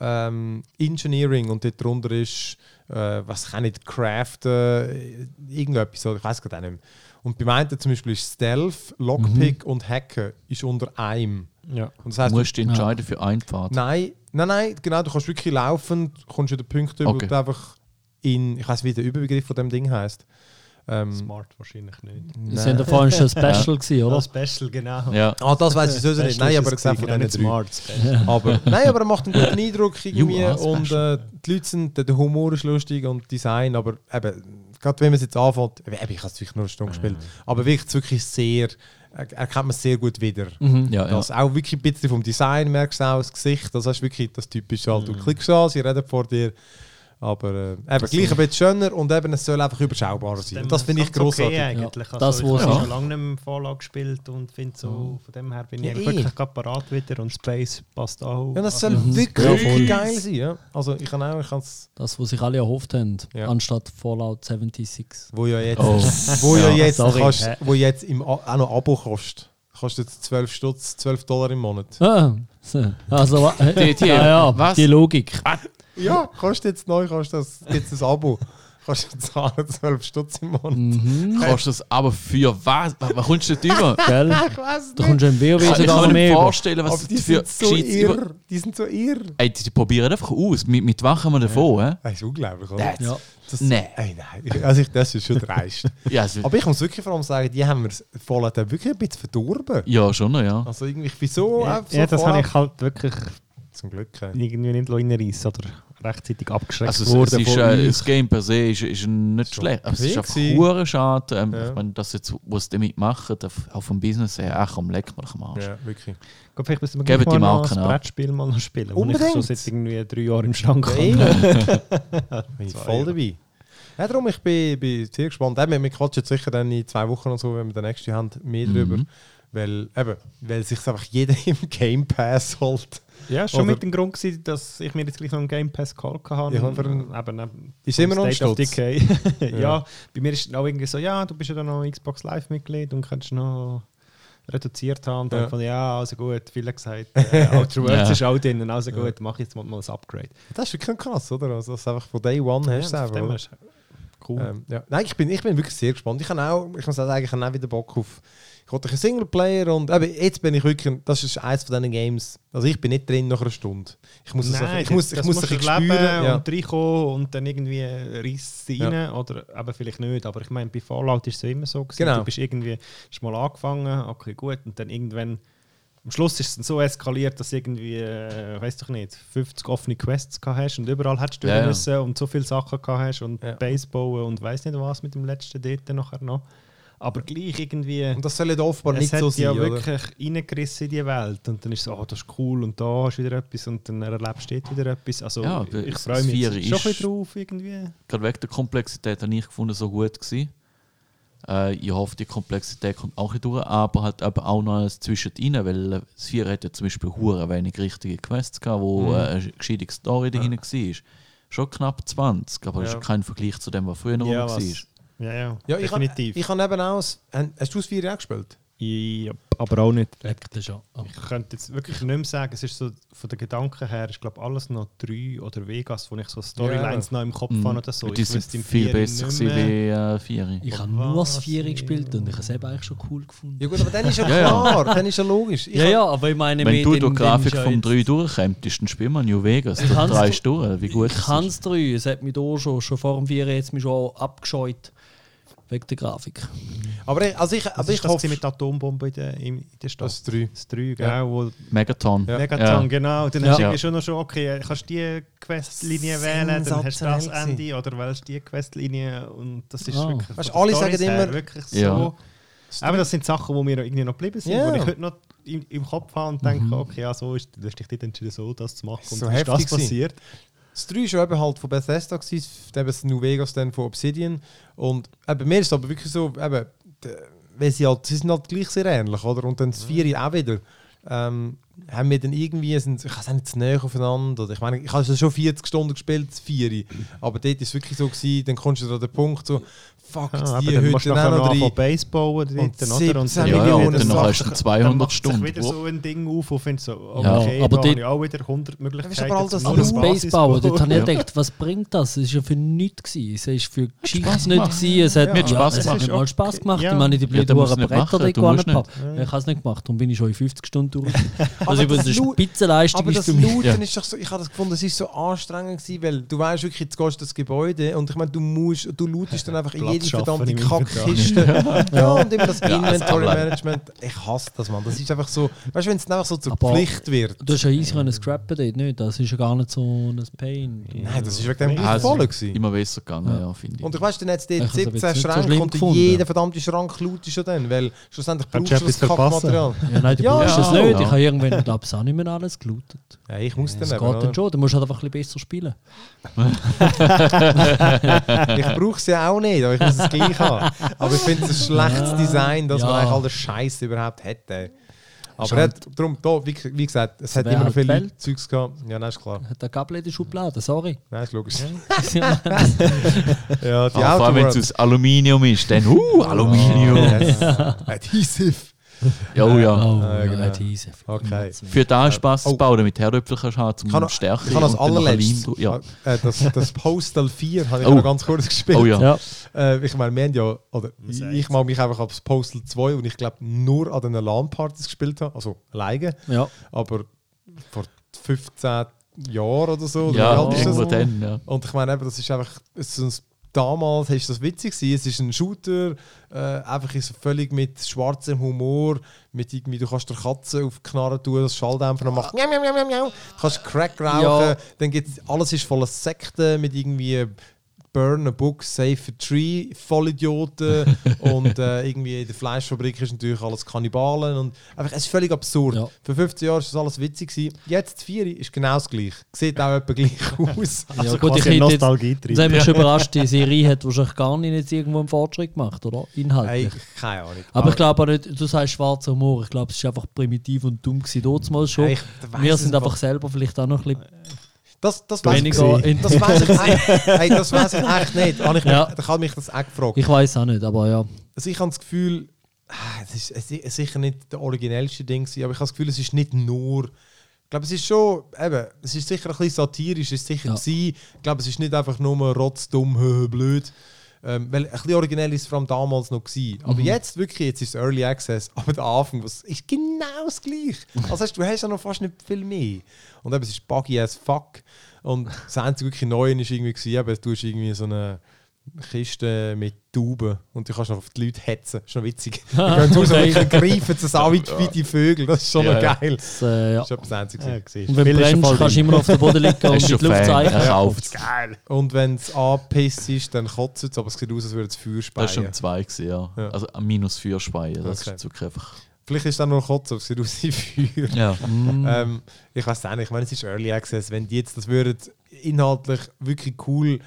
ähm, Engineering und dort drunter ist, äh, was kann ich, Craften, irgendetwas, oder ich weiß gerade auch nicht mehr. Und bei meinen zum Beispiel ist Stealth, Lockpick Mhm. und Hacken ist unter einem. Ja. Und das heißt, Du musst dich entscheiden für einen Pfad. Nein, nein, nein, genau, du kannst wirklich laufen, kommst an den Punkt über, Okay. du einfach in, ich weiß wie der Überbegriff von dem Ding heißt. Ähm, Smart wahrscheinlich nicht. Das sind ja vorhin schon Special gewesen, oder? Oh, Special, genau. Ja. Ah, das weiß ich sowieso nicht. Nein, aber es gesagt von diesen Smart. Special. Aber, nein, aber er macht einen guten Eindruck irgendwie und äh, die Leute sind, der, Humor ist lustig und Design, aber eben, gerade wenn man es jetzt anfängt, eben, ich habe es wirklich nur eine Stunde gespielt, aber wirklich, wirklich sehr, er- erkennt man sehr gut wieder. Mhm. Ja, ja. Das auch wirklich ein bisschen vom Design merkst du auch das Gesicht, das ist wirklich das typische halt. Du klickst an, sie reden vor dir, aber äh, eben, gleich ein bisschen schöner und eben, es soll einfach überschaubar sein. Und das finde ich Ganz okay großartig. eigentlich. Ja, Also, das, ich wo habe schon lange nicht mehr Vorlage gespielt und finde so, von dem her bin Ja, ich wirklich gerade parat wieder und Space passt auch. Ja, das soll Mhm. wirklich, geil sein. Ja. Also ich kann auch, ich kann es, Das, was sich alle erhofft haben, Ja. anstatt Fallout 76. wo ja jetzt, Oh. wo ja jetzt, sorry. kannst, wo jetzt im, auch noch Abo kostet. Kostet jetzt 12 Stutz, 12 Dollar im Monat. Ah, so. also, Die- die- ja, ja, was? die Logik. Ja, kostet jetzt neu, kostet das, gibt es ein Abo. Kannst du zahlen 12 Stutz im Monat. Mhm. Kostet das aber für was? Was was kommst du nicht über? Gell? Ich weiß Da kommst du im WoW Ich kann mir nicht vorstellen, was die für sind so irr. Die sind so irr. Ey, die, die probieren einfach aus. Mit, mit was kommen wir davon? hä? Das ist unglaublich, oder? Das- Ja. Das, Nee. Ey, nein. Also ich, das ist schon dreist. Ja, also, Aber ich muss wirklich vor allem sagen, die haben wir dann wirklich ein bisschen verdorben. ja, schon, noch, ja. Also irgendwie, ich bin so... ja, so ja, das habe ich halt wirklich Zum Glück. irgendwie nicht reinreißen oder rechtzeitig abgeschreckt Also es, es worden ist, von äh, das Game per se ist, ist nicht Schon schlecht. Aber es ist einfach hure schade. Ähm, Ja. Ich meine, das jetzt, was sie damit machen, auf, auch vom Business her, ach komm, leck mal am Arsch. Ja, wirklich. Gott, Vielleicht müssen wir die mal noch Marken das. Brettspiel mal noch spielen, wo ich Unbedingt. schon seit irgendwie drei Jahren im habe. eben. bin ich voll Jahre. dabei. Ja, darum, ich bin, bin sehr gespannt. Eben, wir quatschen jetzt sicher dann in zwei Wochen und so, wenn wir den nächsten haben, mehr Mhm. drüber. Weil, eben, weil sich einfach jeder im Game Pass holt. Ja, schon Oder- mit dem Grund, gewesen, dass ich mir jetzt gleich noch einen Game Pass geholt habe. Ja, einen- Eben, Ist immer noch ein. Decay. ja. Ja. bei mir ist es auch irgendwie so, ja, du bist ja dann noch Xbox Live-Mitglied und kannst noch reduziert haben. Und dann Ja. von ja, also gut, viele gesagt, äh, Outer Worlds Ja. ist auch drin, also gut, Ja. mach ich jetzt mal, mal ein Upgrade. Das ist wirklich krass, oder? Also, das ist einfach von Day One hast du Ja, es einfach. Cool. Ähm, ja. Nein, ich bin, ich bin wirklich sehr gespannt. Ich, habe auch, ich muss sagen, ich habe auch wieder Bock auf. Ich wollte einen Singleplayer und eben, jetzt bin ich wirklich. Das ist eines von diesen Games. Also ich bin nicht drin nach einer Stunde. Ich muss es Nein, ich muss, ich das muss musst ein spüren. Ja. und reinkommen und dann irgendwie reißt sie Ja. rein oder eben vielleicht nicht. Aber ich meine, bei Fallout ist es immer so gewesen. Genau. Du bist irgendwie hast mal angefangen, okay gut, und dann irgendwann am Schluss ist es dann so eskaliert, dass irgendwie, äh, weiß doch nicht, 50 offene Quests gehabt hast und überall hättest du Ja, ja. müssen und so viele Sachen gehabt hast und Ja. Base bauen und weiß nicht was mit dem letzten dort nachher noch. Aber gleich irgendwie. Und das soll ja offenbar Es nicht hat so ja sein. oder? wirklich reingerissen in die Welt und dann ist es so, oh, das ist cool und da hast du wieder etwas und dann erlebst du dort wieder etwas. Also Ja, ich freue mich schon ein ist- bisschen drauf irgendwie. Gerade wegen der Komplexität habe ich gefunden, so gut gewesen. Äh, ich hoffe, die Komplexität kommt auch nicht durch, aber halt eben auch noch alles zwischendrin, weil das Vier hat ja zum Beispiel hure wenig richtige Quests gehabt, wo Mhm. äh, eine gescheite Story dahinter war. Schon knapp 20, aber das Ja. ist kein Vergleich zu dem, was früher noch Ja, war. Ja, ja, Ja, ich definitiv. Ich habe eben auch. Hast du das 4 auch gespielt? Ja, aber auch nicht. Schon. Oh. Ich könnte jetzt wirklich nicht mehr sagen, es ist so von den Gedanken her, ich glaube alles noch drei oder Vegas, wo ich so Storylines noch im Kopf Mhm. habe oder so. die Ich sind im viel besser gewesen wie äh, Vieri. Ich habe nur das Vieri gespielt und ich habe es eben eigentlich schon cool gefunden. Ja gut, aber dann ist ja klar, dann ist ja logisch. Ich ja, ja, aber ich meine, Wenn du die Grafik ist vom jetzt- 3 durchkommst, dann spielen wir New Vegas. Ich Du drei durch, wie gut Ich kann ist. es drei. Es hat mich da schon, schon vor dem Vieri jetzt mich schon abgescheut. Wegen der Grafik. aber ich, also ich, Was also ist ich das hoffe, mit der Atombombe in der, in der Stadt? das ist 3. Das 3, gell? Ja. Wo Megaton. Ja. Megaton, Ja. genau. Dann Ja. hast du Ja. schon noch schon, okay, kannst du die Questlinie wählen, dann hast du das Ende oder wählst die Questlinie und das ist Ah. wirklich. Weißt, alle sagen immer- wirklich so. Ja. Aber das sind Sachen, die mir irgendwie noch geblieben sind, Ja. wo ich heute noch im, im Kopf habe und denke, okay, ja, so ist, du hast dich dort entschieden, so das zu machen und So dann ist das passiert. Das 3 war eben halt von Bethesda, gewesen, eben das New Vegas dann von Obsidian. Und eben, mir ist aber wirklich so, eben, weil sie, halt, sie sind halt gleich sehr ähnlich, oder? Und dann das 4 auch wieder. Ähm, haben wir dann irgendwie, sind, ich weiß nicht, zu näher aufeinander. Oder ich meine, ich habe schon 40 Stunden gespielt, das Vieri. Aber dort war es wirklich so, gewesen, dann kommst du an den Punkt so, fuck, Ja, die dann heute nachher noch rein. Base bauen Und oder? Und 17 Ja, ja, Millionen und dann Sachen. hast du dann dann 200 macht sich Stunden. wieder so ein Ding auf und findest so, Ja, okay, aber da die- habe ich auch wieder 100 Möglichkeiten. aber das Aber das Base bauen, dort habe ich Ja. gedacht, was bringt das? Es war ja für nichts. Es war für Geschichte Spaß nicht. gemacht. Gewesen. Es hat, Ja, hat Spaß es hat gemacht. mal Spaß gemacht. Ja. Ich meine, die Ja, blöden dann Bretter dort du gar nicht haben. Ich habe es nicht gemacht. Darum bin ich schon in 50 Stunden durch. Aber Also über das eine Spitzenleistung Aber ist das für mich. Looten Ja. ist doch so, ich habe das gefunden, es ist so anstrengend gewesen, weil du weißt wirklich, jetzt gehst du das Gebäude und ich meine, du musst, du lootest dann einfach in jede verdammte. Kackkiste. ja, und immer das Ja, Inventory. Management. Ich hasse das, Mann. Das ist einfach so, weißt du, wenn es dann einfach so zur Aber- Pflicht wird. Du hast ja easy können scrappen dort, nicht? Das ist ja gar nicht so ein Pain. Nein, das ist wegen dem gleich es voll gewesen. immer besser gegangen, Ja. ja, finde ich. Und ich weißt, dann hat es dort Ich hab's aber 17 jetzt nicht so Schränke schlimm und gefunden. jeder verdammte Schrank lootest du dann, weil schlussendlich brauchst du das? Kackmaterial. Ja, nein, du Ja, brauchst es ja. nicht. Ja. Ich habe irgendwann, glaube ich, auch nicht mehr alles gelootet. Ja, ich muss dann Das eben, geht dann schon. Du musst halt einfach ein bisschen besser spielen. Ich brauche es ja auch nicht, aber ich muss es gleich haben. Aber ich finde es ein schlechtes Ja. Design, dass Ja. man eigentlich all den Scheiß überhaupt hätte. Aber hat, darum, da, wie, wie gesagt, es hat immer noch viele Welt. Zeugs gehabt. Ja, nein, ist klar. Hat der Gabel in der Schublade, sorry. Nein, ist logisch. ja, Ja, die vor allem, wenn es aus Aluminium ist, dann, uh, Aluminium. Yes. Adhesive. Ja, oh ja. Oh, Ja, ja, genau. Adhesive. Okay. Für da Spaß zu Oh. bauen, damit Herdöpfel kannst du haben, zum noch, Stärken. ich habe als allerletztes, Ja. äh, das, das Postal 4 habe ich Oh. noch ganz kurz gespielt. Oh ja. Ja. Äh, ich meine, wir haben ja, oder ich, ich mag mich einfach aufs Postal 2 und ich glaube nur an den LAN-Partys gespielt habe, also alleine, ja. aber vor 15 Jahren oder so. oder Ja, irgendwo dann, ja. Und ich meine, eben, das ist einfach, es ist ein, damals ist das witzig gewesen. Es ist ein Shooter, äh, einfach ist völlig mit schwarzem Humor, mit irgendwie, du kannst der Katze auf die Knarre tun, das Schalldämpfer und macht miau, miau, miau, miau. Du kannst Crack rauchen, Ja. dann gibt's, alles ist voller Sekten mit irgendwie Burn a Book, Save a Tree, Vollidioten und äh, irgendwie in der Fleischfabrik ist natürlich alles Kannibalen und einfach, es ist völlig absurd. Ja. Für 15 Jahre ist das alles witzig gewesen. Jetzt, 4 ist genau das gleiche. Sieht auch etwa gleich aus. ja Also gut, ich hätte jetzt, Nostalgie das drin. hat mich schon überrascht, die Serie hat wahrscheinlich gar nicht jetzt irgendwo einen Fortschritt gemacht, oder? Inhaltlich. Hey, keine Ahnung. Aber ich glaube auch nicht, du sagst schwarzer Humor, ich glaube, es ist einfach primitiv und dumm gewesen, damals schon. Hey, ich Wir sind einfach selber vielleicht auch noch ein bisschen Das, das weiß ich, das weiß ich, echt- hey, das weiß ich echt nicht. Habe ich Ja. Da kann mich das auch gefragt. Ich weiß auch nicht, aber ja. Also ich habe das Gefühl, ah, es ist, sicher nicht der originellste Ding, aber ich habe das Gefühl, es ist nicht nur. Ich glaube, es ist schon, eben, es ist sicher ein bisschen satirisch, es ist sicher Ja. gewesen. Ich glaube, es ist nicht einfach nur rotzdumm, blöd. Ähm, weil ein bisschen originell ist es vor allem damals noch gewesen. Aber jetzt wirklich, jetzt ist es Early Access, aber der Anfang was ist genau das gleiche. Also heißt, du hast ja noch fast nicht viel mehr. Und eben, es ist buggy as fuck. Und das einzige wirklich Neue ist irgendwie gewesen, eben, du hast irgendwie so eine Kiste mit Tauben und du kannst noch auf die Leute hetzen. Das ist schon witzig. Die gehen raus und greifen es an wie, wie die Vögel. Das ist schon Ja, noch ja. geil. Das, äh, ja. Das ist etwas Einziges. Ja, Und du. wenn du brennst, kannst du immer noch auf den Boden liegen und die Luft er kauft Geil. Und wenn es angepisst ist, dann kotzt es, aber es sieht aus, als würde es Feuer Das war schon speien. zwei, gewesen, ja. Ja. Also ein minus vier Speien. Das Okay. ist wirklich einfach. Vielleicht ist es dann nur Kotzen, aber es sieht aus wie Feuer. Ja. Mm. Ähm, ich weiß auch nicht, ich meine, es ist Early Access. Wenn die jetzt das würden inhaltlich wirklich cool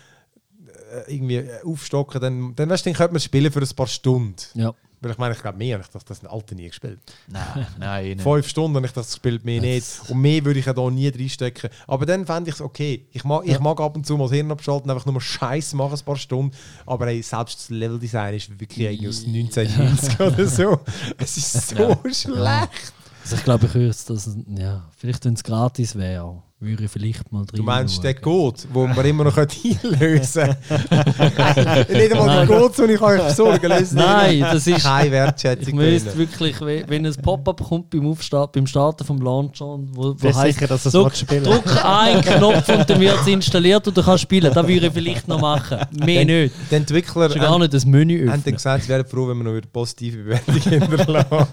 irgendwie äh, aufstocken, dann, dann, weißt, dann könnte man es spielen für ein paar Stunden. Ja. Weil ich meine, ich glaube mehr, ich das, das Alte nie gespielt. Nein, nein. Fünf Stunden ich das gespielt, mehr nicht. Und mehr würde ich ja da nie reinstecken. Aber dann fände ich es okay. Ich mag, ich mag ab und zu mal das Hirn abschalten, einfach nur Scheiß machen, ein paar Stunden. Aber ey, selbst das Leveldesign ist wirklich irgendwie aus 1990 oder so. Es ist so schlecht. Also ich glaube, ich würde es das, ja, vielleicht wenn es gratis wäre, würde ich vielleicht mal drin Du meinst den. Code, wo man immer noch einlösen kann? Nicht einmal den Code, den ich euch besorgen lösen. Nein, das ist... keine Ich Wertschätzung müsste drin. wirklich, we- wenn ein Pop-up kommt beim, Aufstart, beim Starten vom Launcher, und wo, wo heisst, sicher, dass willst spielen drück einen Knopf und dann wird es installiert und du kannst spielen. Das würde ich vielleicht noch machen. Mehr nicht. Die Entwickler Du gar haben, nicht das Menü haben dann öffnen. gesagt, sie wären froh, wenn wir noch wieder positive Bewertungen hinterlassen.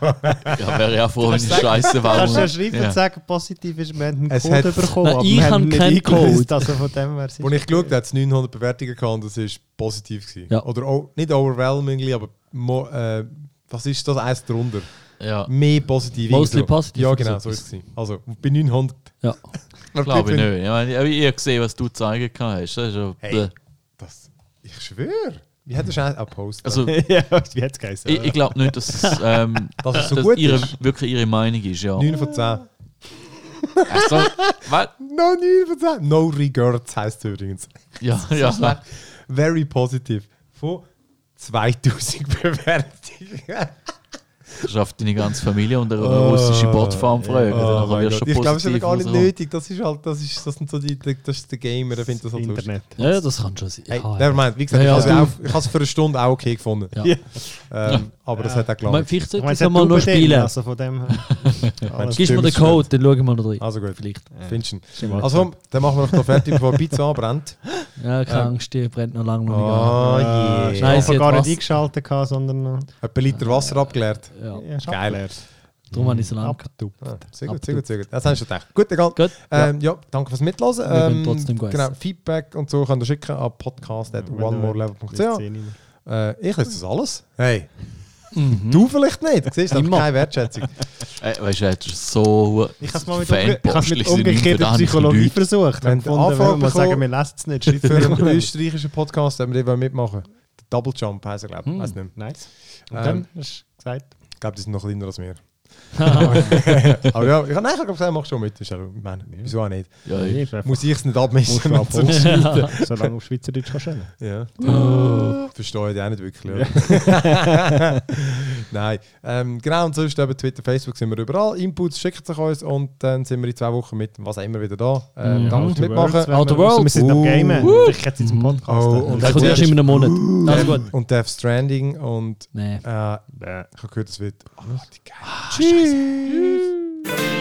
Ja, wäre ja froh, wenn ich du scheiße war. Kannst du ja schreiben Ja. und sagen, positiv ist, wir haben einen Es Code hat- bekommen, Nein, aber ich wir habe haben nicht Code. Also von dem her Als ich geschaut habe, hat es 900 Bewertungen gehabt und das war positiv. Gewesen. Ja. Oder nicht overwhelmingly, aber mo, äh, was ist das? Eins drunter. Ja, Mehr positiv. Mostly positive Ja, genau, so ist es. gewesen. Also bei 900. Ja. glaube ich nicht. Ich, meine, ich habe gesehen, was du zeigen kannst. Das ist Hey. Das, ich schwöre. Wie hat das eigentlich auch gepostet? Also, ja, wie hat es geheißen? ich, ich glaube nicht, dass, es, ähm, dass es so dass gut ihre, ist. wirklich ihre Meinung ist. Ja. 9 von 10. Also, was? No 9 von 10. No Regrets heisst es übrigens. Ja, ja. Very positive. Von 2000 Bewertungen. Du schaffst deine ganze Familie unter eine russische Botfarm fragen. Oh Gott. schon ich glaube, es ist gar nicht nötig. Das ist halt, das ist, das sind so die, das ist der Gamer, der findet das halt lustig. Internet. Ja, ja, das kann schon sein. Hey, Ja, never mind. Wie gesagt, Ja, ich ja. habe es für eine Stunde auch okay gefunden. Ja. Ja. Ähm, aber das hat auch gelangt. vielleicht Ich sollte ich mal noch spielen. Also von dem her. Alles Gib mir den Code, dann schauen wir noch rein. Also gut, Vielleicht. findest du. Also, dann machen wir noch da fertig, bevor die Pizza anbrennt. Ja, keine Ähm. Angst, die brennt noch lange noch. Oh je. ich Nein, habe hat gar nicht was- eingeschaltet, gehabt, sondern noch. Etwa Liter Wasser abgeleert. Ja, Ja, ist Geil. abgeleert. darum habe ich so lange gehabt. Abgetupft. Ah, sehr gut, sehr gut, sehr gut. Das hast du gedacht. Gut, egal. Gut, Ähm, ja. danke fürs Mitlassen. Wir Ähm, trotzdem essen. genau, Feedback und so könnt ihr schicken an podcast.onemorelevel.ch. Äh, ich lese das alles. Hey, Mhm. du vielleicht nicht. Du siehst Immer. keine Wertschätzung. Äh, weißt du, er hat so Ich habe es mal mit, umge mit umgekehrter da habe ich Psychologie nichts. versucht. Wenn wenn man sagen, wir lesen es nicht, schreibt Für einen österreichischen Podcast, wenn wir den mitmachen wollen. Der Double Jump heisst er, glaube ich. Hm. Weiß nicht mehr. Nice. Und Ähm, dann hast du gesagt, Ich glaube, die sind noch kleiner als wir. Aber ja, ich habe nein, ich habe gesagt, mach schon mit. Ist Ich meine, wieso auch nicht? Ja, ich, Muss ich es nicht abmischen? du solange du auf Schweizerdeutsch kannst reden. Ja. Oh. Verstehe ich auch nicht wirklich. Ja. Nein. Ähm, genau, und sonst eben Twitter, Facebook sind wir überall. Inputs schickt sich uns und dann sind wir in zwei Wochen mit was auch immer wieder da. Ähm. Danke fürs Mitmachen. Worlds, wenn Outer wir- Worlds. Wir sind am Uh. Gamen. Uh. Vielleicht jetzt zum Podcast. Oh, dann. und das kommt erst in einem Monat. Das ist gut. Und Death Stranding und Nee. äh, ich habe gehört, es wird. Oh, die geil. Tschüss.